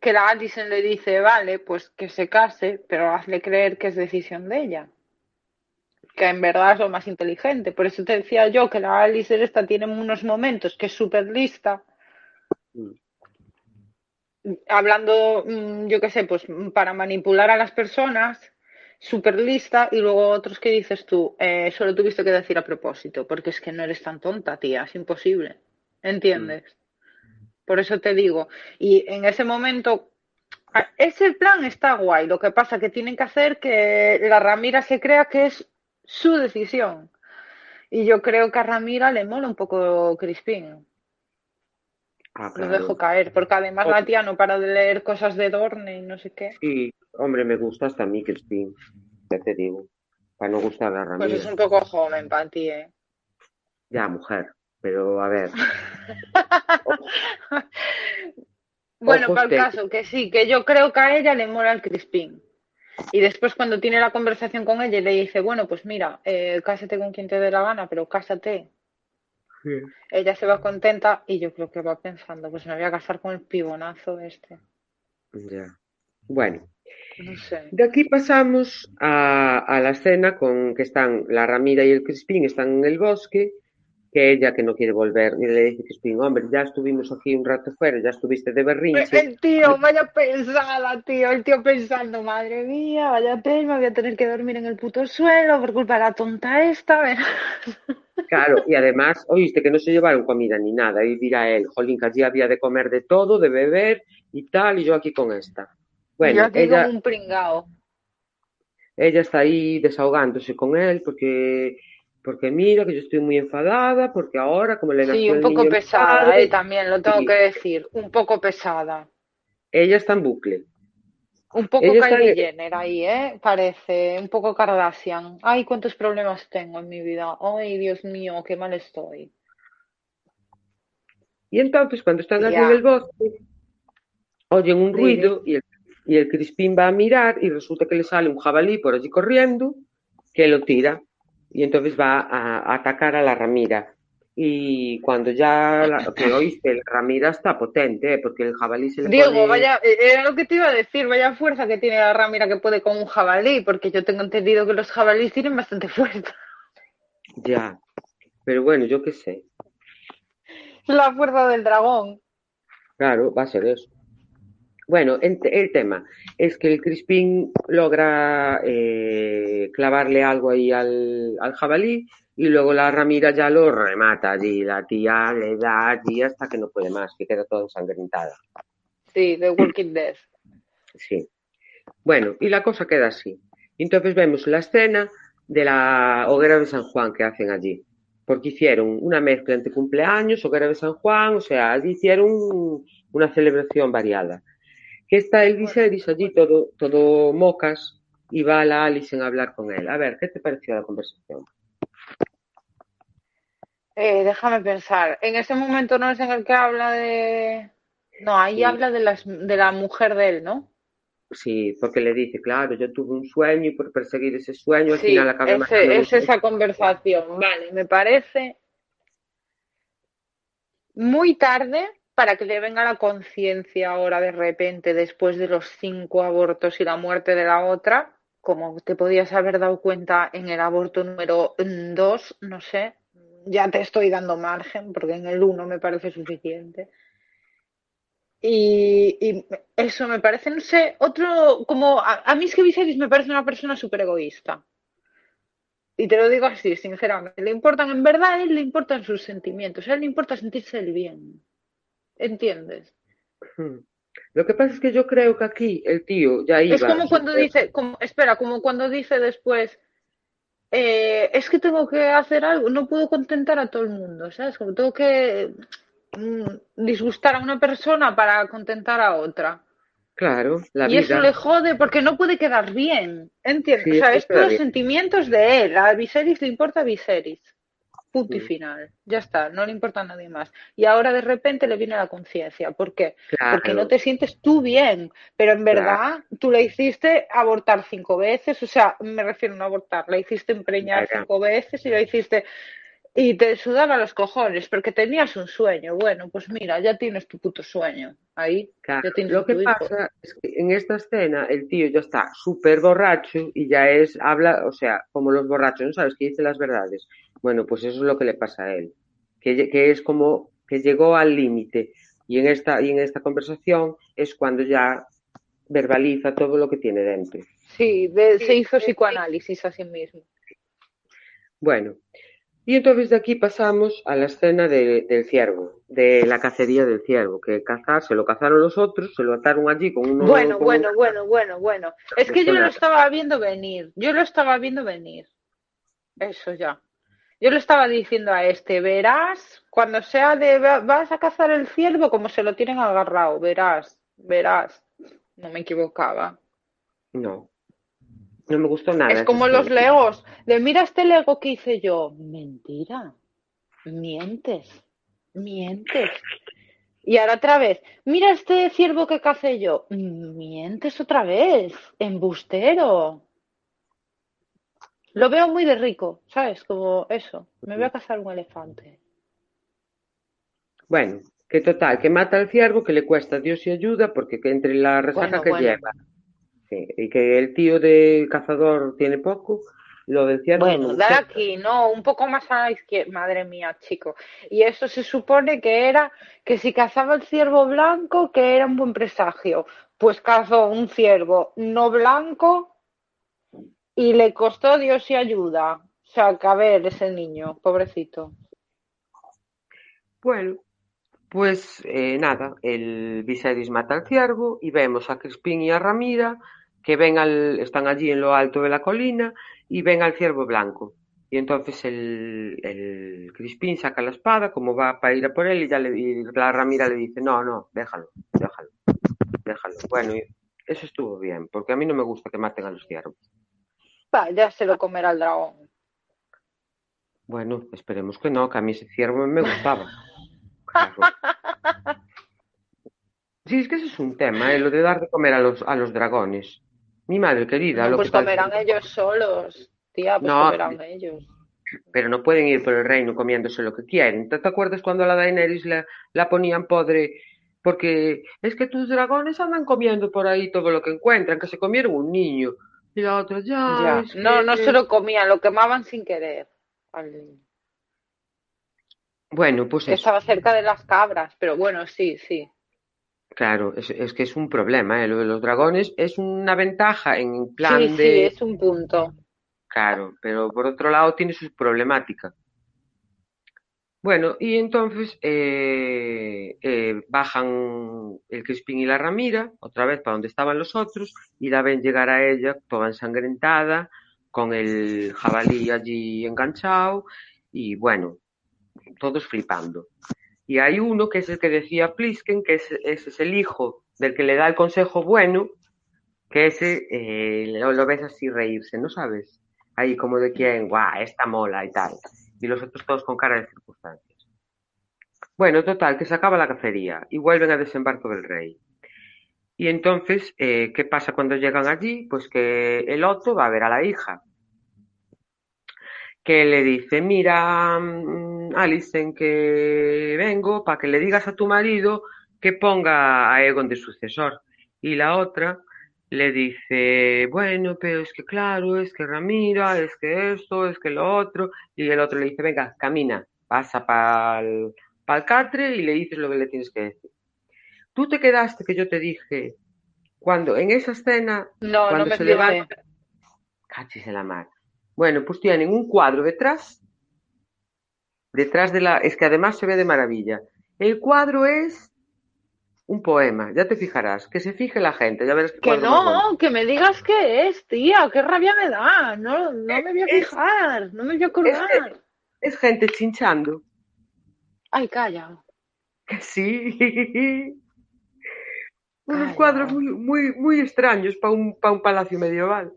que la Alice le dice, vale, pues que se case, pero hazle creer que es decisión de ella. Que en verdad es lo más inteligente. Por eso te decía yo que la Alice esta tiene unos momentos que es súper lista. Mm. Hablando, mm, yo qué sé, pues mm, para manipular a las personas, súper lista, y luego otros que dices tú, eh, solo tuviste que decir a propósito, porque es que no eres tan tonta, tía, es imposible. ¿Entiendes? Por eso te digo, y en ese momento, ese plan está guay, lo que pasa que tienen que hacer que la Ramira se crea que es su decisión. Y yo creo que a Ramira le mola un poco Crispín. Ah, Lo claro. dejo caer, porque además la tía no para de leer cosas de Dorne y no sé qué. Sí, hombre, me gusta hasta Crispín, ya te digo, para no gustar a Pues Ramiro. es un poco joven para ti, ¿eh? Ya, mujer, pero a ver, Bueno, para el te- caso, que sí, que yo creo que a ella le mola el Crispín. Y después cuando tiene la conversación con ella y le dice, bueno, pues mira, eh, cásate con quien te dé la gana, pero cásate. Ella se va contenta y yo creo que va pensando, pues me voy a casar con el pibonazo este. ya. Bueno, No sé. de aquí pasamos a, a la escena con que están la Ramira y el Crispín, están en el bosque, que ella que no quiere volver, y le dice Crispín, hombre, ya estuvimos aquí un rato fuera, ya estuviste de berrinche. El tío, vaya pensada, tío. El tío pensando, madre mía, vaya tema, voy a tener que dormir en el puto suelo por culpa de la tonta esta. Claro, y además, oíste que no se llevaron comida ni nada, y dirá él, jolín, que allí había de comer de todo, de beber y tal, y yo aquí con esta. Bueno, Yo aquí ella, como un pringao. ella está ahí desahogándose con él porque, porque mira que yo estoy muy enfadada, porque ahora como le Sí, nació un el poco niño pesada, padre, eh, también lo tengo Sí. que decir. Un poco pesada. ella está en bucle. Un poco Ella Kylie en- Jenner ahí, ¿eh? Parece. Un poco Kardashian. Ay, cuántos problemas tengo en mi vida. Ay, Dios mío, qué mal estoy. Y entonces cuando están Ya. en el bosque, oyen un Sí, ruido y el, y el Crispín va a mirar y resulta que le sale un jabalí por allí corriendo que lo tira y entonces va a, a atacar a la ramira. Y cuando ya la- que oíste, la ramira está potente, ¿eh? porque el jabalí se le Diego, pone... vaya, eh, era lo que te iba a decir, vaya fuerza que tiene la ramira que puede con un jabalí, porque yo tengo entendido que los jabalíes tienen bastante fuerza. Ya, pero bueno, yo qué sé. La fuerza del dragón. Claro, va a ser eso. Bueno, el, el tema es que el Crispín logra eh, clavarle algo ahí al, al jabalí y luego la Ramira ya lo remata allí. La tía le da allí hasta que no puede más, que queda toda ensangrentada. Sí, de Walking Dead. Sí. Bueno, y la cosa queda así. Entonces vemos la escena de la hoguera de San Juan que hacen allí. Porque hicieron una mezcla entre cumpleaños, hoguera de San Juan, o sea, allí hicieron una celebración variada. Que está el Viserys allí todo, todo mocas y va la Alison a hablar con él. A ver, ¿qué te pareció la conversación? Eh, déjame pensar. En ese momento no es en el que habla de. No, ahí Sí. habla de, las, de la mujer de él, ¿no? Sí, porque le dice, claro, yo tuve un sueño y por perseguir ese sueño al Sí, final acabé ese- a es esa conversación. Vale, me parece muy tarde para que le venga la conciencia ahora de repente, después de los cinco abortos y la muerte de la otra, como te podías haber dado cuenta en el aborto número mm, dos, no sé, ya te estoy dando margen, porque en el uno me parece suficiente. Y, eso me parece, no sé, otro, como, a, a mí es que Viserys me parece una persona súper egoísta. Y te lo digo así, sinceramente. Le importan, en verdad, a él le importan sus sentimientos. A él le importa sentirse el bien. ¿Entiendes? Lo que pasa es que yo creo que aquí el tío ya iba. Es como cuando dice, como, espera, como cuando dice después, eh, es que tengo que hacer algo, no puedo contentar a todo el mundo, ¿sabes? Como tengo que mm, disgustar a una persona para contentar a otra. Claro, la y vida. eso le jode porque no puede quedar bien. ¿Entiendes? Sí, o sea, es todos bien. sentimientos de él. A Viserys le importa a Viserys. Punto y Mm. final. Ya está, no le importa a nadie más. Y ahora de repente le viene la conciencia. ¿Por qué? Porque no te sientes tú bien. Pero en verdad tú le hiciste abortar cinco veces. O sea, me refiero a no abortar. La hiciste empreñar Claro. cinco veces y la hiciste. Y te sudaba los cojones porque tenías un sueño. Bueno, pues mira, ya tienes tu puto sueño. Ahí ya tienes Lo que hijo. pasa es que en esta escena el tío ya está súper borracho y ya es, habla, o sea, como los borrachos, ¿no sabes? Que dice las verdades. Bueno, pues eso es lo que le pasa a él. Que, es como que llegó al límite. Y en esta, y en esta conversación es cuando ya verbaliza todo lo que tiene dentro. Sí, de- se hizo psicoanálisis a sí mismo. Bueno, y entonces de aquí pasamos a la escena de- del ciervo, de la cacería del ciervo, que cazar, se lo cazaron los otros, se lo ataron allí con uno. Bueno, con bueno, una- bueno, bueno, bueno. Es que yo lo estaba viendo venir. Yo lo estaba viendo venir. Eso ya. Yo le estaba diciendo a este, verás, cuando sea de va- vas a cazar el ciervo, como se lo tienen agarrado, verás, verás. No me equivocaba. No, no me gustó nada. Es como los legos. De mira este lego que hice yo. Mentira. Mientes. Mientes. Y ahora otra vez. Mira este ciervo que cacé yo. Mientes otra vez. Embustero. Lo veo muy de rico, ¿sabes? Como eso. Me voy a cazar un elefante. Bueno, que total, que mata al ciervo, que le cuesta Dios y ayuda, porque que entre la resaca Bueno, que bueno. lleva, sí, y que el tío del cazador tiene poco, lo del ciervo Bueno, dar aquí, no, un poco más a la izquierda. Madre mía, chico. Y eso se supone que era que si cazaba el ciervo blanco, que era un buen presagio. Pues cazó un ciervo no blanco y le costó Dios y ayuda. O a ver, ese niño, pobrecito. Bueno, pues eh, nada, el Viserys mata al ciervo y vemos a Crispín y a Ramira que ven al, están allí en lo alto de la colina y ven al ciervo blanco. Y entonces el, Crispín saca la espada como va para ir a por él y ya le, y la Ramira le dice, no, no, déjalo, déjalo, déjalo. Bueno, eso estuvo bien, porque a mí no me gusta que maten a los ciervos. Va, ya se lo comerá el dragón. Bueno, esperemos que no, que a mí ese ciervo me gustaba. Claro. Sí, es que ese es un tema, ¿eh? lo de dar de comer a los, a los dragones. Mi madre querida, No, lo pues que comerán ellos solos. Tía, pues No, comerán ellos. pero no pueden ir por el reino comiéndose lo que quieren. ¿Te, te acuerdas cuando a la Daenerys la, la ponían podre? Porque es que tus dragones andan comiendo por ahí todo lo que encuentran, que se comieron un niño. Y la otra, ya, No, que- no se lo comían, lo quemaban sin querer. al. Bueno, pues Que eso. estaba cerca de las cabras, pero bueno, sí, sí. Claro, es, es que es un problema, ¿eh? Lo de los dragones es una ventaja en plan Sí, sí, de... es un punto. Claro, pero por otro lado tiene sus problemáticas. Bueno, y entonces eh, eh, bajan el Crispín y la Ramira, otra vez para donde estaban los otros, y la ven llegar a ella toda ensangrentada, con el jabalí allí enganchado, y bueno, todos flipando. Y hay uno que es el que decía Plisken, que es- ese es el hijo del que le da el consejo bueno, que ese eh, lo, ves así reírse, ¿no sabes? Ahí como de quien, guau, esta mola y tal. Y los otros todos con cara de circunstancias. Bueno, total, que se acaba la cacería y vuelven a desembarco del rey. Y entonces, eh, ¿qué pasa cuando llegan allí? Pues que el Otto va a ver a la hija. Que le dice, mira, mm, Alicent, que vengo para que le digas a tu marido que ponga a Egon de sucesor. Y la otra le dice, bueno, pero es que claro, es que Ramira, es que esto, es que lo otro. Y el otro le dice, venga, camina, pasa para el catre y le dices lo que le tienes que decir. Tú te quedaste que yo te dije, cuando en esa escena, No, no cuando me se levanta, cachis en la mar. Bueno, pues tienen un cuadro detrás, detrás de la, es que además se ve de maravilla. El cuadro es un poema, ya te fijarás, que se fije la gente, ya verás Que no, que me digas qué es, tía, qué rabia me da. No, no me voy a Es- fijar, no me voy a acordar. Es gente chinchando. Ay, calla. Que sí. Unos cuadros muy, muy, muy extraños para un, para un palacio medieval.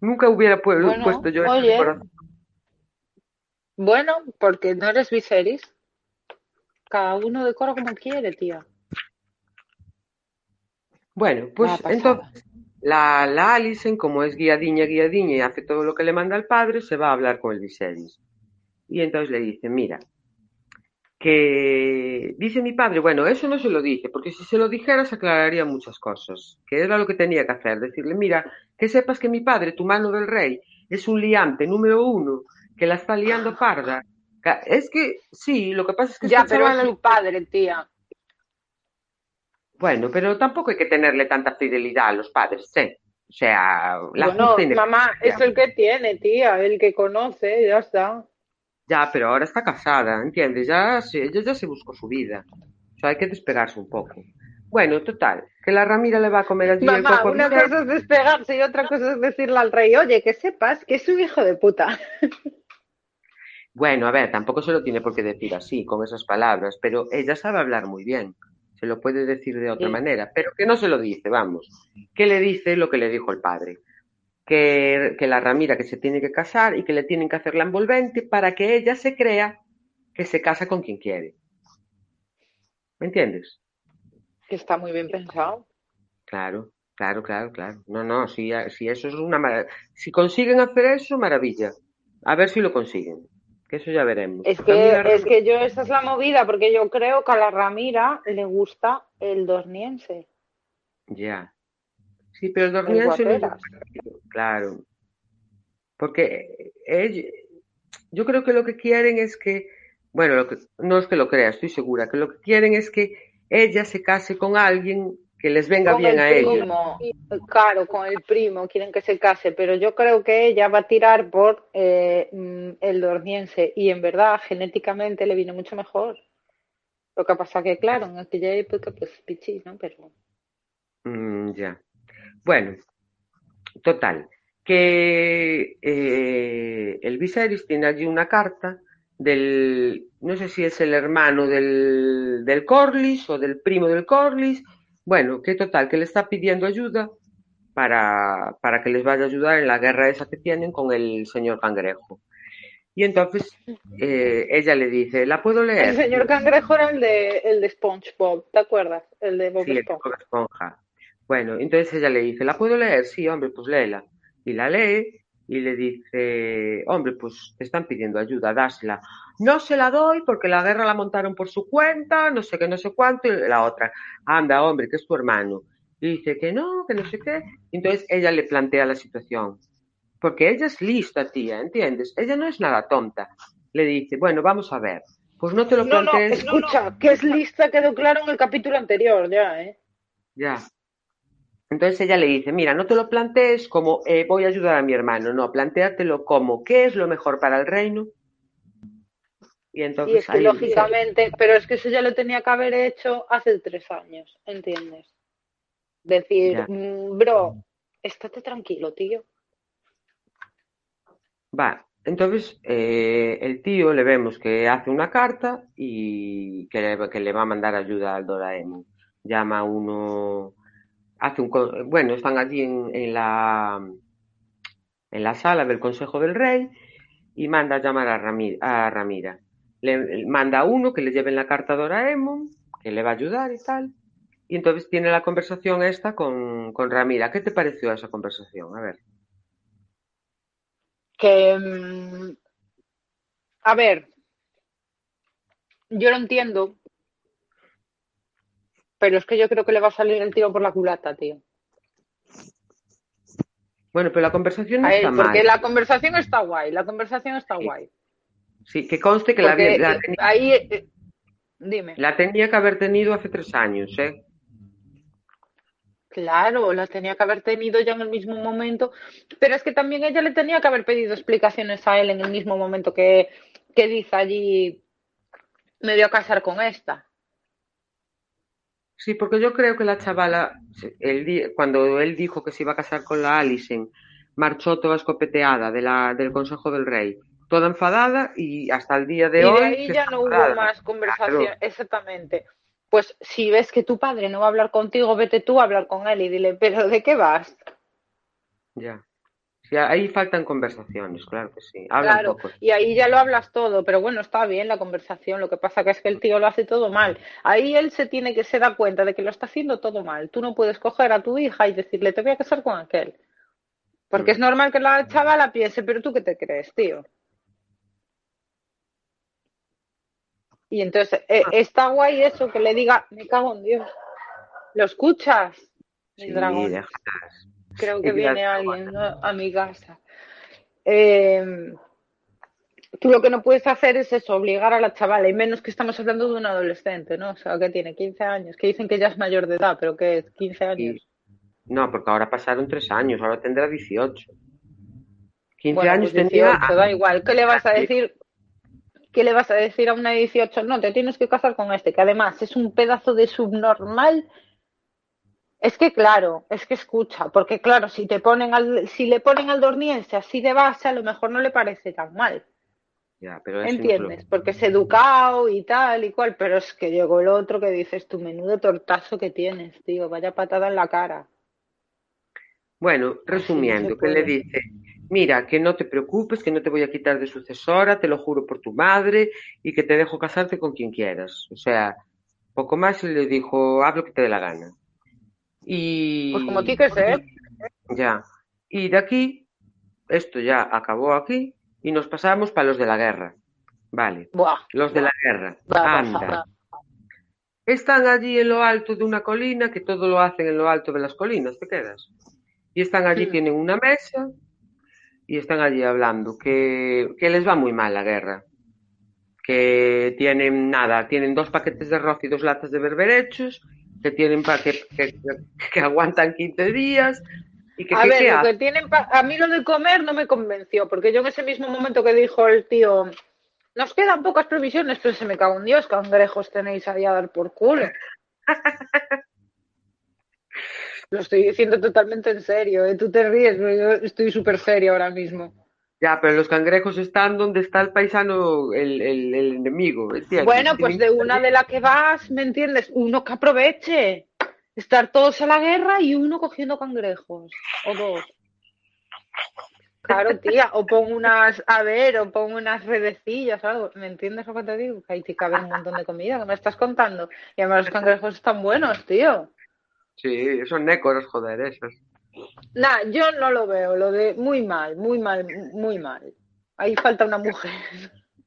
Nunca hubiera pu- Bueno, puesto yo oye. Bueno, porque no eres Viserys. Cada uno decora como quiere, tía. Bueno, pues entonces la, la Alicent, como es guiadiña, guiadiña y hace todo lo que le manda el padre, se va a hablar con el Viserys. Y entonces le dice, mira, que dice mi padre, bueno, eso no se lo dice, porque si se lo dijera se aclararía muchas cosas, que era lo que tenía que hacer, decirle, mira, que sepas que mi padre, tu mano del rey, es un liante número uno, que la está liando parda. Es que sí, lo que pasa es que Ya, pero es su padre, tía. Bueno, pero tampoco hay que tenerle tanta fidelidad a los padres, ¿sí? O sea, la Bueno, mamá, es el que tiene, tía, el que conoce, ya está. Ya, pero ahora está casada, ¿entiendes? Ya se, ella ya se buscó su vida. O sea, hay que despegarse un poco. Bueno, total, que la Ramira le va a comer allí el Mamá, una cosa es despegarse y otra cosa es decirle al rey, oye, que sepas que es un hijo de puta. Bueno, a ver, tampoco se lo tiene por qué decir así, con esas palabras, pero ella sabe hablar muy bien. Se lo puede decir de otra Sí. manera, pero que no se lo dice, vamos. Que le dice lo que le dijo el padre. Que, que la Ramira que se tiene que casar y que le tienen que hacer la envolvente para que ella se crea que se casa con quien quiere. ¿Me entiendes? Que está muy bien pensado. Claro, claro, claro, claro. No, no, si, si eso es una maravilla. Si consiguen hacer eso, maravilla. A ver si lo consiguen. Que eso ya veremos. Es que, es que yo, esa es la movida, porque yo creo que a la Ramira le gusta el dorniense. Ya. Sí, pero el dormiense no es guaperas. Claro. Porque ella- yo creo que lo que quieren es que, bueno, lo que, no es que lo crea, estoy segura, que lo que quieren es que ella se case con alguien que les venga Con bien el a primo, claro, con el primo, quieren que se case, pero yo creo que ella va a tirar por eh, mm, el dorniense y en verdad genéticamente le viene mucho mejor. Lo que pasa que, claro, en aquella época, pues pichis, ¿no? Pero Mm, ya. Bueno, total, que eh, el Viserys tiene allí una carta del, no sé si es el hermano del, del Corlys o del primo del Corlys, bueno, que total, que le está pidiendo ayuda para, para que les vaya a ayudar en la guerra esa que tienen con el señor Cangrejo. Y entonces eh, ella le dice, ¿la puedo leer? El señor cangrejo era el de, el de SpongeBob, ¿te acuerdas? El de Bob Sí, el de. Bob Esponja. Bueno, entonces ella le dice, ¿la puedo leer? Sí, hombre, pues léela. Y la lee y le dice, hombre, pues te están pidiendo ayuda, dásela. No se la doy porque la guerra la montaron por su cuenta, no sé qué, no sé cuánto, y la otra, anda, hombre, que es tu hermano. Y dice que no, que no sé qué. Entonces ella le plantea la situación. Porque ella es lista, tía, ¿entiendes? Ella no es nada tonta. Le dice, bueno, vamos a ver. Pues no te lo No, no, plantees. escucha, que es lista quedó claro en el capítulo anterior ya, ¿eh? Ya. Entonces ella le dice, mira, no te lo plantees como eh, voy a ayudar a mi hermano, no, plantéatelo como qué es lo mejor para el reino. Y entonces Y es que dice, lógicamente, pero es que eso ya lo tenía que haber hecho hace tres años, ¿entiendes? Decir, mm, bro, estate tranquilo, tío. va, entonces eh, el tío le vemos que hace una carta y que le, que le va a mandar ayuda al Doraemon. Llama a uno, hace un, bueno, están allí en, la, en la sala del Consejo del Rey y manda a llamar a, Rami- a Ramira. Le manda a uno que le lleve la carta a Doraemon, que le va a ayudar y tal. Y entonces tiene la conversación esta con, con Ramira. ¿Qué te pareció esa conversación? A ver. Que, mm, a ver, yo lo entiendo, pero es que yo creo que le va a salir el tiro por la culata, tío. Bueno, pero la conversación no A él, está mal. porque la conversación está guay, la conversación está Sí, guay. Sí, que conste que la, Porque la tenía, ahí, eh, dime, la tenía que haber tenido hace tres años, ¿eh? claro, la tenía que haber tenido ya en el mismo momento, pero es que también ella le tenía que haber pedido explicaciones a él en el mismo momento que, que dice allí, me voy a casar con esta. Sí, porque yo creo que la chavala, el cuando él dijo que se iba a casar con la Alison, marchó toda escopeteada de la, del Consejo del Rey, toda enfadada y hasta el día de Y hoy de ahí que ya no hubo más conversación, Claro. exactamente. Pues si ves que tu padre no va a hablar contigo, vete tú a hablar con él y dile, pero ¿de qué vas? Ya. Sí, ahí faltan conversaciones, claro que sí. Hablan Claro, poco. y ahí ya lo hablas todo, pero bueno, está bien la conversación, lo que pasa que es que el tío lo hace todo mal. Ahí él se tiene que se da cuenta de que lo está haciendo todo mal. Tú no puedes coger a tu hija y decirle, te voy a casar con aquel. Porque Mm. es normal que la chavala piense, pero tú qué te crees, tío. Y entonces eh, Ah. está guay eso, que le diga, me cago en Dios. ¿Lo escuchas? Sí, dragón. Creo que viene alguien ¿no? a mi casa. Eh, tú lo que no puedes hacer es eso, obligar a la chavala, y menos que estamos hablando de un adolescente, ¿no? O sea, que tiene 15 años, que dicen que ya es mayor de edad, pero que es 15 años. Y- no, porque ahora pasaron tres años, ahora tendrá 18. 15 Bueno, años pues tenía. 18, da igual. ¿Qué le vas a decir? ¿Qué le vas a decir a una de 18? No, te tienes que casar con este, que además es un pedazo de subnormal. Es que claro, es que escucha, porque claro, si te ponen al, si le ponen al dorniense así de base, a lo mejor no le parece tan mal. Ya, pero ¿Entiendes? Porque es educado y tal y cual, pero es que llegó el otro que dices, tu menudo tortazo que tienes, tío, vaya patada en la cara. Bueno, no resumiendo, que le dice, mira, que no te preocupes, que no te voy a quitar de sucesora, te lo juro por tu madre, y que te dejo casarte con quien quieras. O sea, poco más y le dijo, haz lo que te dé la gana. Y Pues como ser. ya. Y de aquí, esto ya acabó aquí, y nos pasamos para los de la guerra. Vale, Buah, los de la guerra. a Anda. Están allí en lo alto de una colina, que todo lo hacen en lo alto de las colinas, ¿te quedas? Y están allí, Mm. tienen una mesa y están allí hablando, que, que les va muy mal la guerra, que tienen nada, tienen dos paquetes de arroz y dos latas de berberechos, que tienen que, que, aguantan 15 días y que, A que- ver, ¿qué lo que tienen pa- a mí lo de comer no me convenció, porque yo en ese mismo momento que dijo el tío, nos quedan pocas provisiones, pero se me cago en Dios, cangrejos tenéis ahí a dar por culo. Lo estoy diciendo totalmente en serio, ¿eh? Tú te ríes, pero yo estoy súper serio ahora mismo. Ya, pero los cangrejos están donde está el paisano, el, el, el enemigo, ¿entiendes? Bueno, pues de una de la que vas, ¿me entiendes? Uno que aproveche. Estar todos a la guerra y uno cogiendo cangrejos. O dos. Claro, tía, o pon unas, a ver, o pon unas redecillas o algo. ¿Me entiendes lo que te digo? Que ahí te cabe un montón de comida, que me estás contando. Y además los cangrejos están buenos, tío. Sí, son nécoros, joder, esos. Nah, yo no lo veo, lo de muy mal, muy mal, muy mal. Ahí falta una mujer.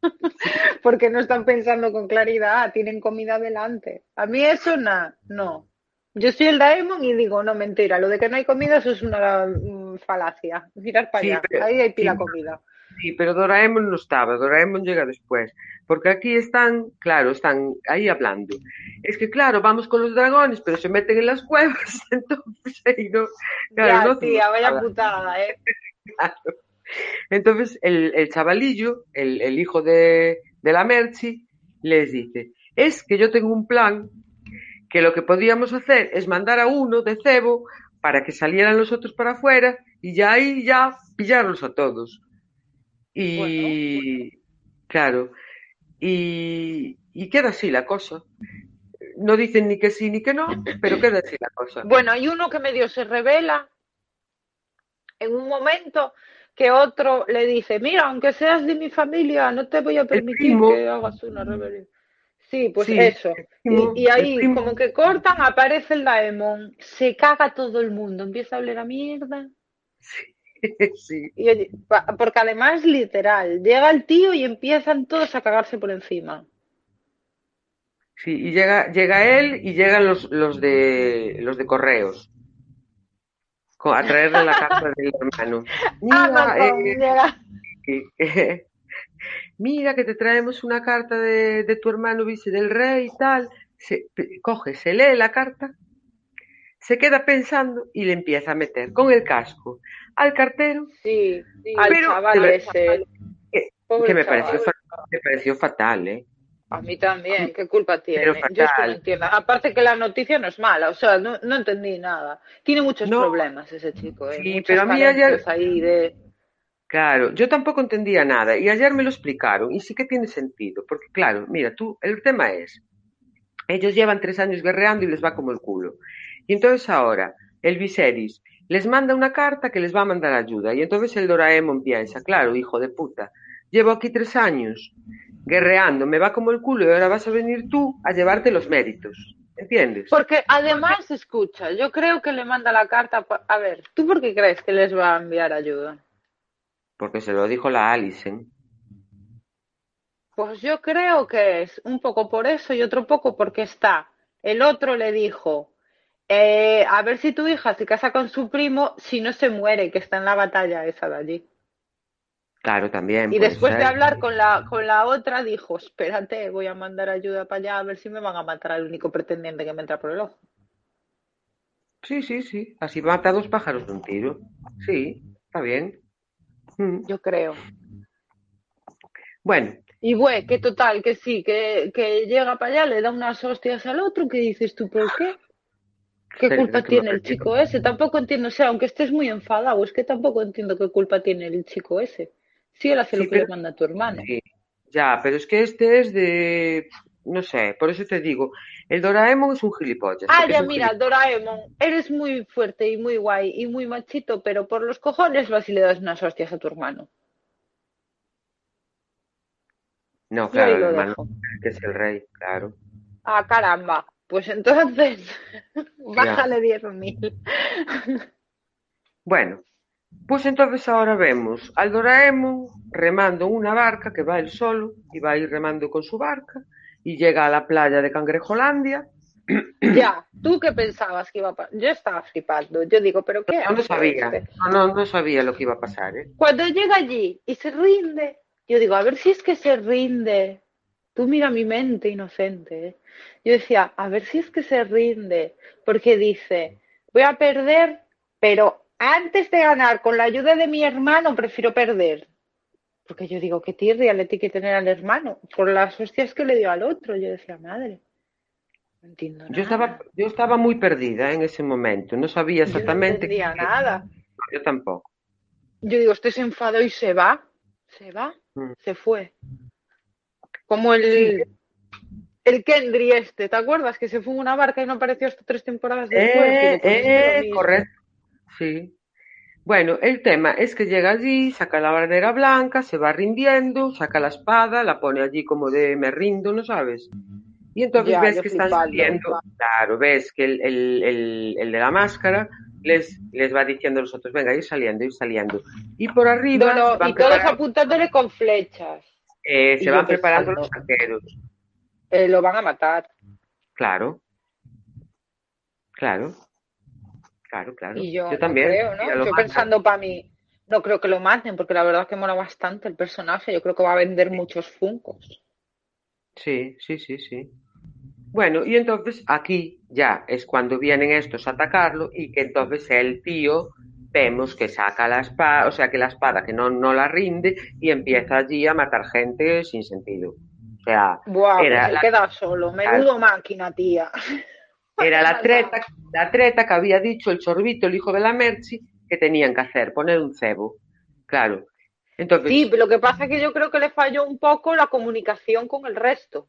Porque no están pensando con claridad, tienen comida delante. A mí eso nada, no. Yo soy el Daemon y digo, no, mentira, lo de que no hay comida eso es una mm, falacia. Mirar para Sí, allá, ahí hay pila sí. comida. Sí, pero Doraemon no estaba, Doraemon llega después. Porque aquí están, claro, están ahí hablando. Es que, claro, vamos con los dragones, pero se meten en las cuevas, entonces ahí no. Claro, ya, no tía, vaya putada, eh. Claro. Entonces el, el chavalillo, el, el hijo de, de la Merchi, les dice, es que yo tengo un plan que lo que podríamos hacer es mandar a uno de cebo para que salieran los otros para afuera y ya ahí ya pillarlos a todos. Y claro, y, y queda así la cosa. No dicen ni que sí ni que no, pero queda así la cosa. Bueno, hay uno que medio se revela en un momento que otro le dice, mira, aunque seas de mi familia, no te voy a permitir que hagas una rebelión. Sí, pues Sí, eso. primo, Y, y ahí, como que cortan, aparece el Daemon, se caga todo el mundo, empieza a oler a mierda. Sí. Y oye, pa- porque además, literal, llega el tío y empiezan todos a cagarse por encima. Sí, y llega, llega él y llegan los, los de los de correos co- a traerle la carta del hermano. Mira, Amazon, eh, mira que te traemos una carta de, de tu hermano vice del rey y tal. Se, coge, se lee la carta, se queda pensando y le empieza a meter con el casco al cartero, Sí, al Pero, chaval de ver- ese. que, me chaval. pareció, me pareció fatal, ¿eh? A mí también, ¿qué culpa tiene? Pero Yo es que no entiendo. Aparte que la noticia no es mala, o sea, no, no entendí nada. Tiene muchos No. problemas ese chico, ¿eh? Sí, Muchas pero a mí ayer- ahí de... Claro, yo tampoco entendía nada y ayer me lo explicaron y sí que tiene sentido, porque claro, mira, tú, el tema es, ellos llevan tres años guerreando y les va como el culo. Y entonces ahora, el Viserys les manda una carta que les va a mandar ayuda y entonces el Doraemon piensa, claro, hijo de puta, llevo aquí tres años guerreando, me va como el culo y ahora vas a venir tú a llevarte los méritos, ¿entiendes? Porque además, escucha, yo creo que le manda la carta... pa- A ver, ¿tú por qué crees que les va a enviar ayuda? Porque se lo dijo la Alicent. Pues yo creo que es un poco por eso y otro poco porque está. El otro le dijo, eh, a ver si tu hija se casa con su primo si no se muere, que está en la batalla esa de allí. Claro, también. Y puede después de hablar con la, con la otra, dijo, espérate, voy a mandar ayuda para allá a ver si me van a matar al único pretendiente que me entra por el ojo. Sí, sí, sí. Así mata a dos pájaros de un tiro. Sí, está bien. Mm. Yo creo. Bueno, Y güey, que total, que sí, que, que llega para allá, le da unas hostias al otro, que dices tú, ¿por qué? ¿Qué Sí, culpa tiene el chico ese? Tampoco entiendo, o sea, aunque estés muy enfadado, es que tampoco entiendo qué culpa tiene el chico ese. Si él hace Sí, lo que le manda a tu hermano. sí, ya, pero es que este es de... No sé, por eso te digo, el Doraemon es un gilipollas. Ah, ya, mira, Doraemon, eres muy fuerte y muy guay y muy machito, pero por los cojones vas y le das unas hostias a tu hermano. No, claro, el hermano, que es el rey, claro. Ah, caramba. Pues entonces, bájale 10.000. Bueno, pues entonces ahora vemos al Doraemon remando una barca que va él solo y va a ir remando con su barca y llega a la playa de Cangrejolandia. Ya, ¿tú qué pensabas que iba a pasar? Yo estaba flipando. Yo digo, ¿pero qué no hace sabía, este? no, no, no sabía lo que iba a pasar, ¿eh? Cuando llega allí y se rinde, yo digo, a ver si es que se rinde. Tú mira mi mente inocente. ¿eh? Yo decía, a ver si es que se rinde, porque dice, voy a perder, pero antes de ganar con la ayuda de mi hermano, prefiero perder. Porque yo digo, qué tirria le tiene que tener al hermano, por las hostias que le dio al otro. Yo decía, madre, no entiendo nada. Yo estaba, yo estaba muy perdida en ese momento, no sabía Yo no exactamente. entendía nada. Yo tampoco. Yo digo, este se enfadó y se va. Se va, Mm. se fue. Como el, Sí. el Kendry este, ¿te acuerdas? Que se fue en una barca y no apareció hasta tres temporadas después. Eh, lo eh, correcto. Sí. Bueno, el tema es que llega allí, saca la bandera blanca, se va rindiendo, saca la espada, la pone allí como de me rindo, ¿no sabes? Y entonces Ya, ves que están saliendo, claro, ves que el, el- el- el de la máscara les, les va diciendo a los otros, venga, ir saliendo, ir saliendo. Y por arriba No, no, y todos apuntándole con flechas. Eh, se yo van preparando los arqueros. Eh, lo van a matar. Claro. Claro. Claro, claro. Y yo, también. no creo, Yo matan. pensando para mí, no creo que lo maten, porque la verdad es que mola bastante el personaje. Yo creo que va a vender muchos funcos. Sí, sí, sí, sí. Bueno, y entonces aquí ya es cuando vienen estos a atacarlo y que entonces el tío vemos que saca la espada, o sea que la espada que no, no la rinde y empieza allí a matar gente sin sentido. O sea, Buah, Era pues se la- queda solo. Menudo máquina, tía. era la treta, la treta que había dicho el Chorbito, el hijo de la Merchi, que tenían que hacer, poner un cebo. Claro. Entonces, Sí, pero lo que pasa es que yo creo que le falló un poco la comunicación con el resto.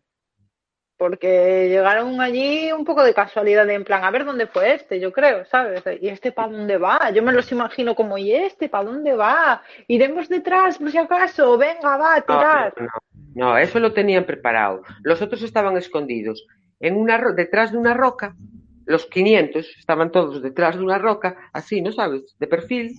Porque llegaron allí un poco de casualidad, en plan, a ver dónde fue este, yo creo, ¿sabes? ¿Y este para dónde va? Yo me los imagino como, ¿y este para dónde va? Iremos detrás, por si acaso, venga, va, a No, tirar. no, no, eso lo tenían preparado. Los otros estaban escondidos en una ro- detrás de una roca. Los 500 estaban todos detrás de una roca, así, ¿no sabes? De perfil.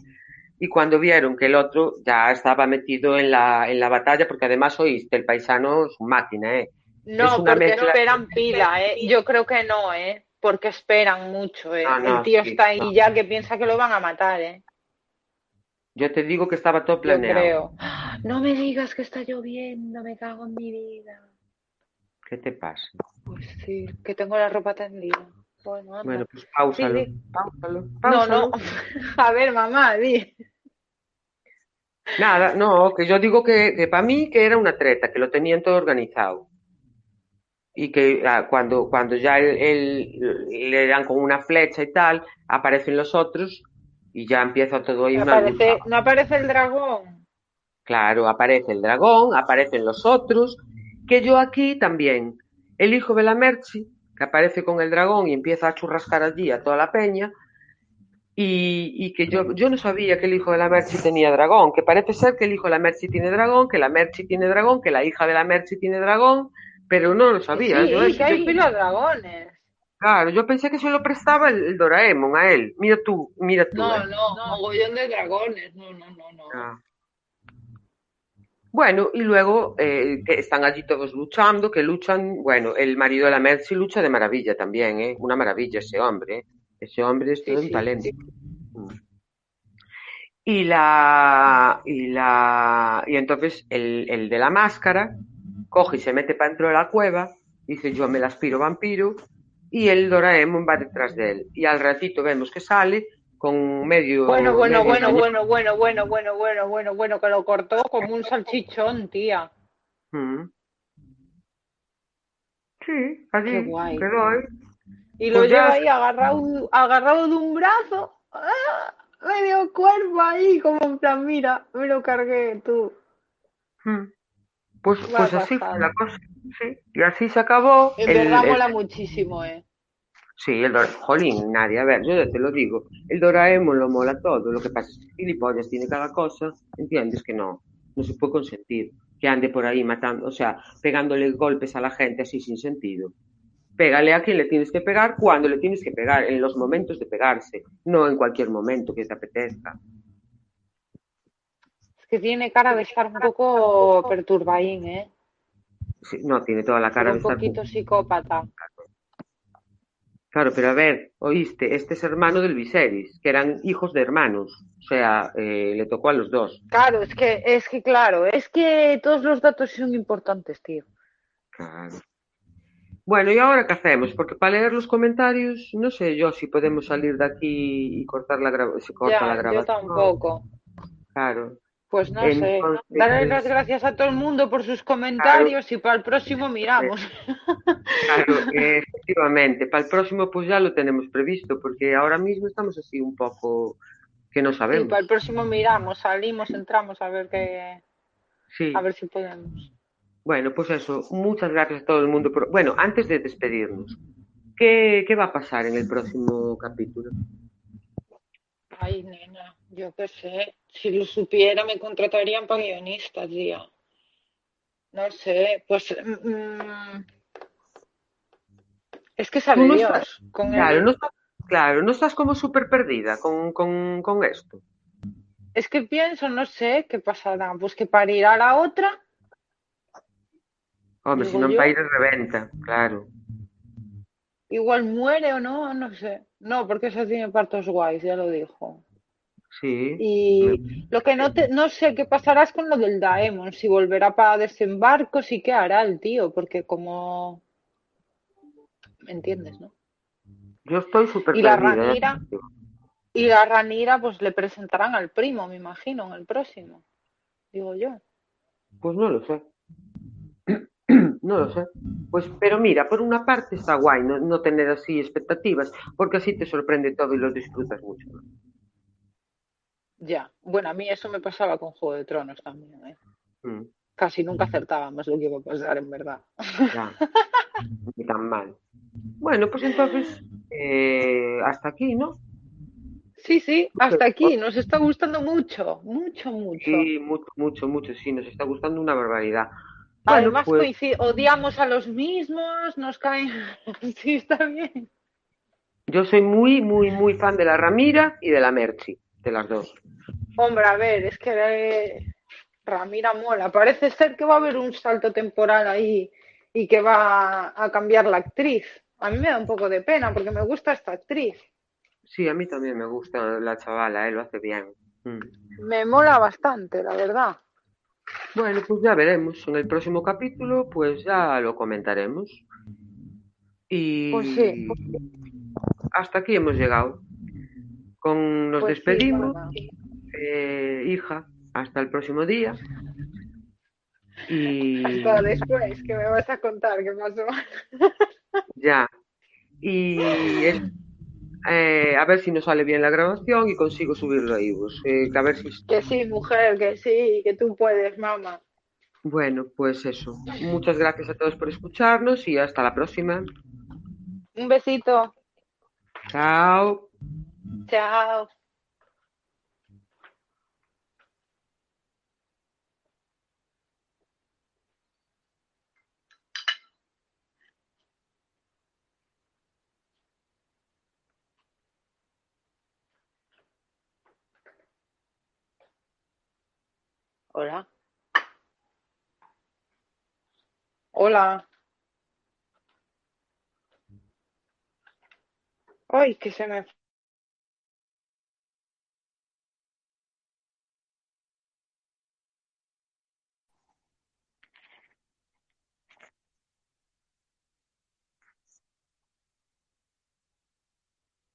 Y cuando vieron que el otro ya estaba metido en la, en la batalla, porque además oíste, el paisano es máquina, ¿eh? No, porque mezcla- esperan pila, ¿eh? Yo creo que no, ¿eh? Porque esperan mucho, ¿eh? No, no, el tío sí, está ahí no. ya que piensa que lo van a matar, ¿eh? Yo te digo que estaba todo Yo planeado. creo. No me digas que está lloviendo, me cago en mi vida. ¿Qué te pasa? Pues sí, que tengo la ropa tendida. Bueno, anda. Bueno, pues páusalo. Sí, sí. Páusalo. no, no. A ver, mamá, di. Nada, no, que yo digo que, que para mí que era una treta, que lo tenían todo organizado. Y que ah, cuando, cuando ya él, él- le dan con una flecha y tal, aparecen los otros y ya empieza todo ahí aparece, no aparece el dragón. Claro, aparece el dragón, aparecen los otros, que yo aquí también, el hijo de la Merchi, que aparece con el dragón y empieza a churrascar allí a toda la peña, y, y que yo, yo no sabía que el hijo de la Merchi tenía dragón, que parece ser que el hijo de la Merchi tiene dragón, que la Merchi tiene dragón, que la hija de la Merchi tiene dragón, pero no lo sabía. sí, yo, que hay yo- dragones. claro, yo pensé que se lo prestaba el, el Doraemon a él. Mira tú, mira tú. No, eh. no, mogollón de dragones. No, no, no, no. Ah. Bueno, y luego eh, que están allí todos luchando, que luchan, bueno, el marido de la Mercy lucha de maravilla también, ¿eh? Una maravilla ese hombre, ¿eh? Ese hombre es Sí, un talento. sí. Y la, y la, y entonces el, el de la máscara coge y se mete para dentro de la cueva, dice yo me la aspiro vampiro, y el Doraemon va detrás de él. Y al ratito vemos que sale con medio... Bueno, bueno, medio- bueno, bueno, bueno, bueno, bueno, bueno, bueno, bueno, que lo cortó como un salchichón, tía. Mm. Sí, así Qué guay. quedó, ¿eh? Y lo Pues lleva ahí agarrado, agarrado de un brazo, ¡ah! medio cuerpo ahí, como en plan, mira, me lo cargué tú. Mm. Pues, Va pues así fue la cosa, sí. Y así se acabó. En el- verdad el- mola muchísimo, eh. Sí, el Doraemon, jolín, nadie, a ver, yo ya te lo digo, el Doraemon lo mola todo, lo que pasa es que gilipollas tiene cada cosa, entiendes que no, no se puede consentir que ande por ahí matando, o sea, pegándole golpes a la gente así sin sentido. Pégale a quien le tienes que pegar cuando le tienes que pegar, en los momentos de pegarse, no en cualquier momento que te apetezca. Que tiene cara de estar un poco perturbadín, eh. Sí, no, tiene toda la cara un de estar... poquito psicópata. Claro, pero a ver, oíste, este es hermano del Viserys, que eran hijos de hermanos, o sea, eh, le tocó a los dos. Claro, es que, es que claro, es que todos los datos son importantes, tío. Claro. Bueno, ¿y ahora qué hacemos? Porque para leer los comentarios, no sé yo si podemos salir de aquí y cortar la grabación. Corta la Ya, yo grabación. tampoco. Claro. Pues no sé. Darle las gracias a todo el mundo por sus comentarios y para el próximo miramos. Claro, eh, efectivamente. Para el próximo, pues ya lo tenemos previsto, porque ahora mismo estamos así un poco que no Y sabemos. para el próximo miramos, salimos, entramos a ver qué, Sí. a ver si podemos. Bueno, pues eso. Muchas gracias a todo el mundo. Por... Bueno, antes de despedirnos, ¿qué, ¿qué va a pasar en el próximo capítulo? Ay, nena. Yo qué sé, si lo supiera me contratarían para guionista, tía. No sé, pues mm, mm, es que sabe Tú no Dios. estás, Con claro, el, no estás, claro, no estás como súper perdida con, con, con esto. es que pienso, no sé qué pasará. Pues que parirá la otra, Hombre, si yo, para ir reventa, claro. igual muere o no, no sé. No, porque esa tiene partos guays, ya lo dijo. Sí. Y lo que no te, no sé qué pasará es con lo del Daemon, si volverá para desembarcos y qué hará el tío, porque como, ¿me entiendes, no? Yo estoy súper Y la perdida. ¿eh? Ranira, y la Ranira, pues le presentarán al primo, me imagino, en el próximo, digo yo. Pues no lo sé. No lo sé. Pues, pero mira, por una parte está guay no, no tener así expectativas, porque así te sorprende todo y lo disfrutas mucho. ¿no? Ya. Bueno, a mí eso me pasaba con Juego de Tronos también, ¿eh? Mm, Casi nunca acertábamos lo que iba a pasar, en verdad. ya, ni tan mal. Bueno, pues entonces, eh, hasta aquí, ¿no? Sí, sí, hasta aquí. Nos está gustando mucho, mucho, mucho. Sí, mucho, mucho, mucho, sí, nos está gustando una barbaridad. Bueno, Además, pues odiamos a los mismos, nos caen. Sí, está bien. yo soy muy, muy, muy fan de la Ramira y de la Merchi, de las dos. Hombre, a ver, es que eh, Ramira mola. Parece ser que va a haber un salto temporal ahí y que va a cambiar la actriz. A mí me da un poco de pena porque me gusta esta actriz. Sí, a mí también me gusta la chavala, eh, lo hace bien. Mm. Me mola bastante, la verdad. Bueno, pues ya veremos. En el próximo capítulo, pues ya lo comentaremos. Pues sí, Y hasta aquí hemos llegado. Con nos pues despedimos, eh, hija, hasta el próximo día. Y Hasta después, que me vas a contar qué pasó. ya. Y es- eh, a ver si nos sale bien la grabación y consigo subirlo a iVoox. Eh, que a ver si. Que sí, mujer, que sí, que tú puedes, mamá. Bueno, pues eso. Muchas gracias a todos por escucharnos y hasta la próxima. Un besito. Chao. Chao. Hola. Hola. Ay, que se me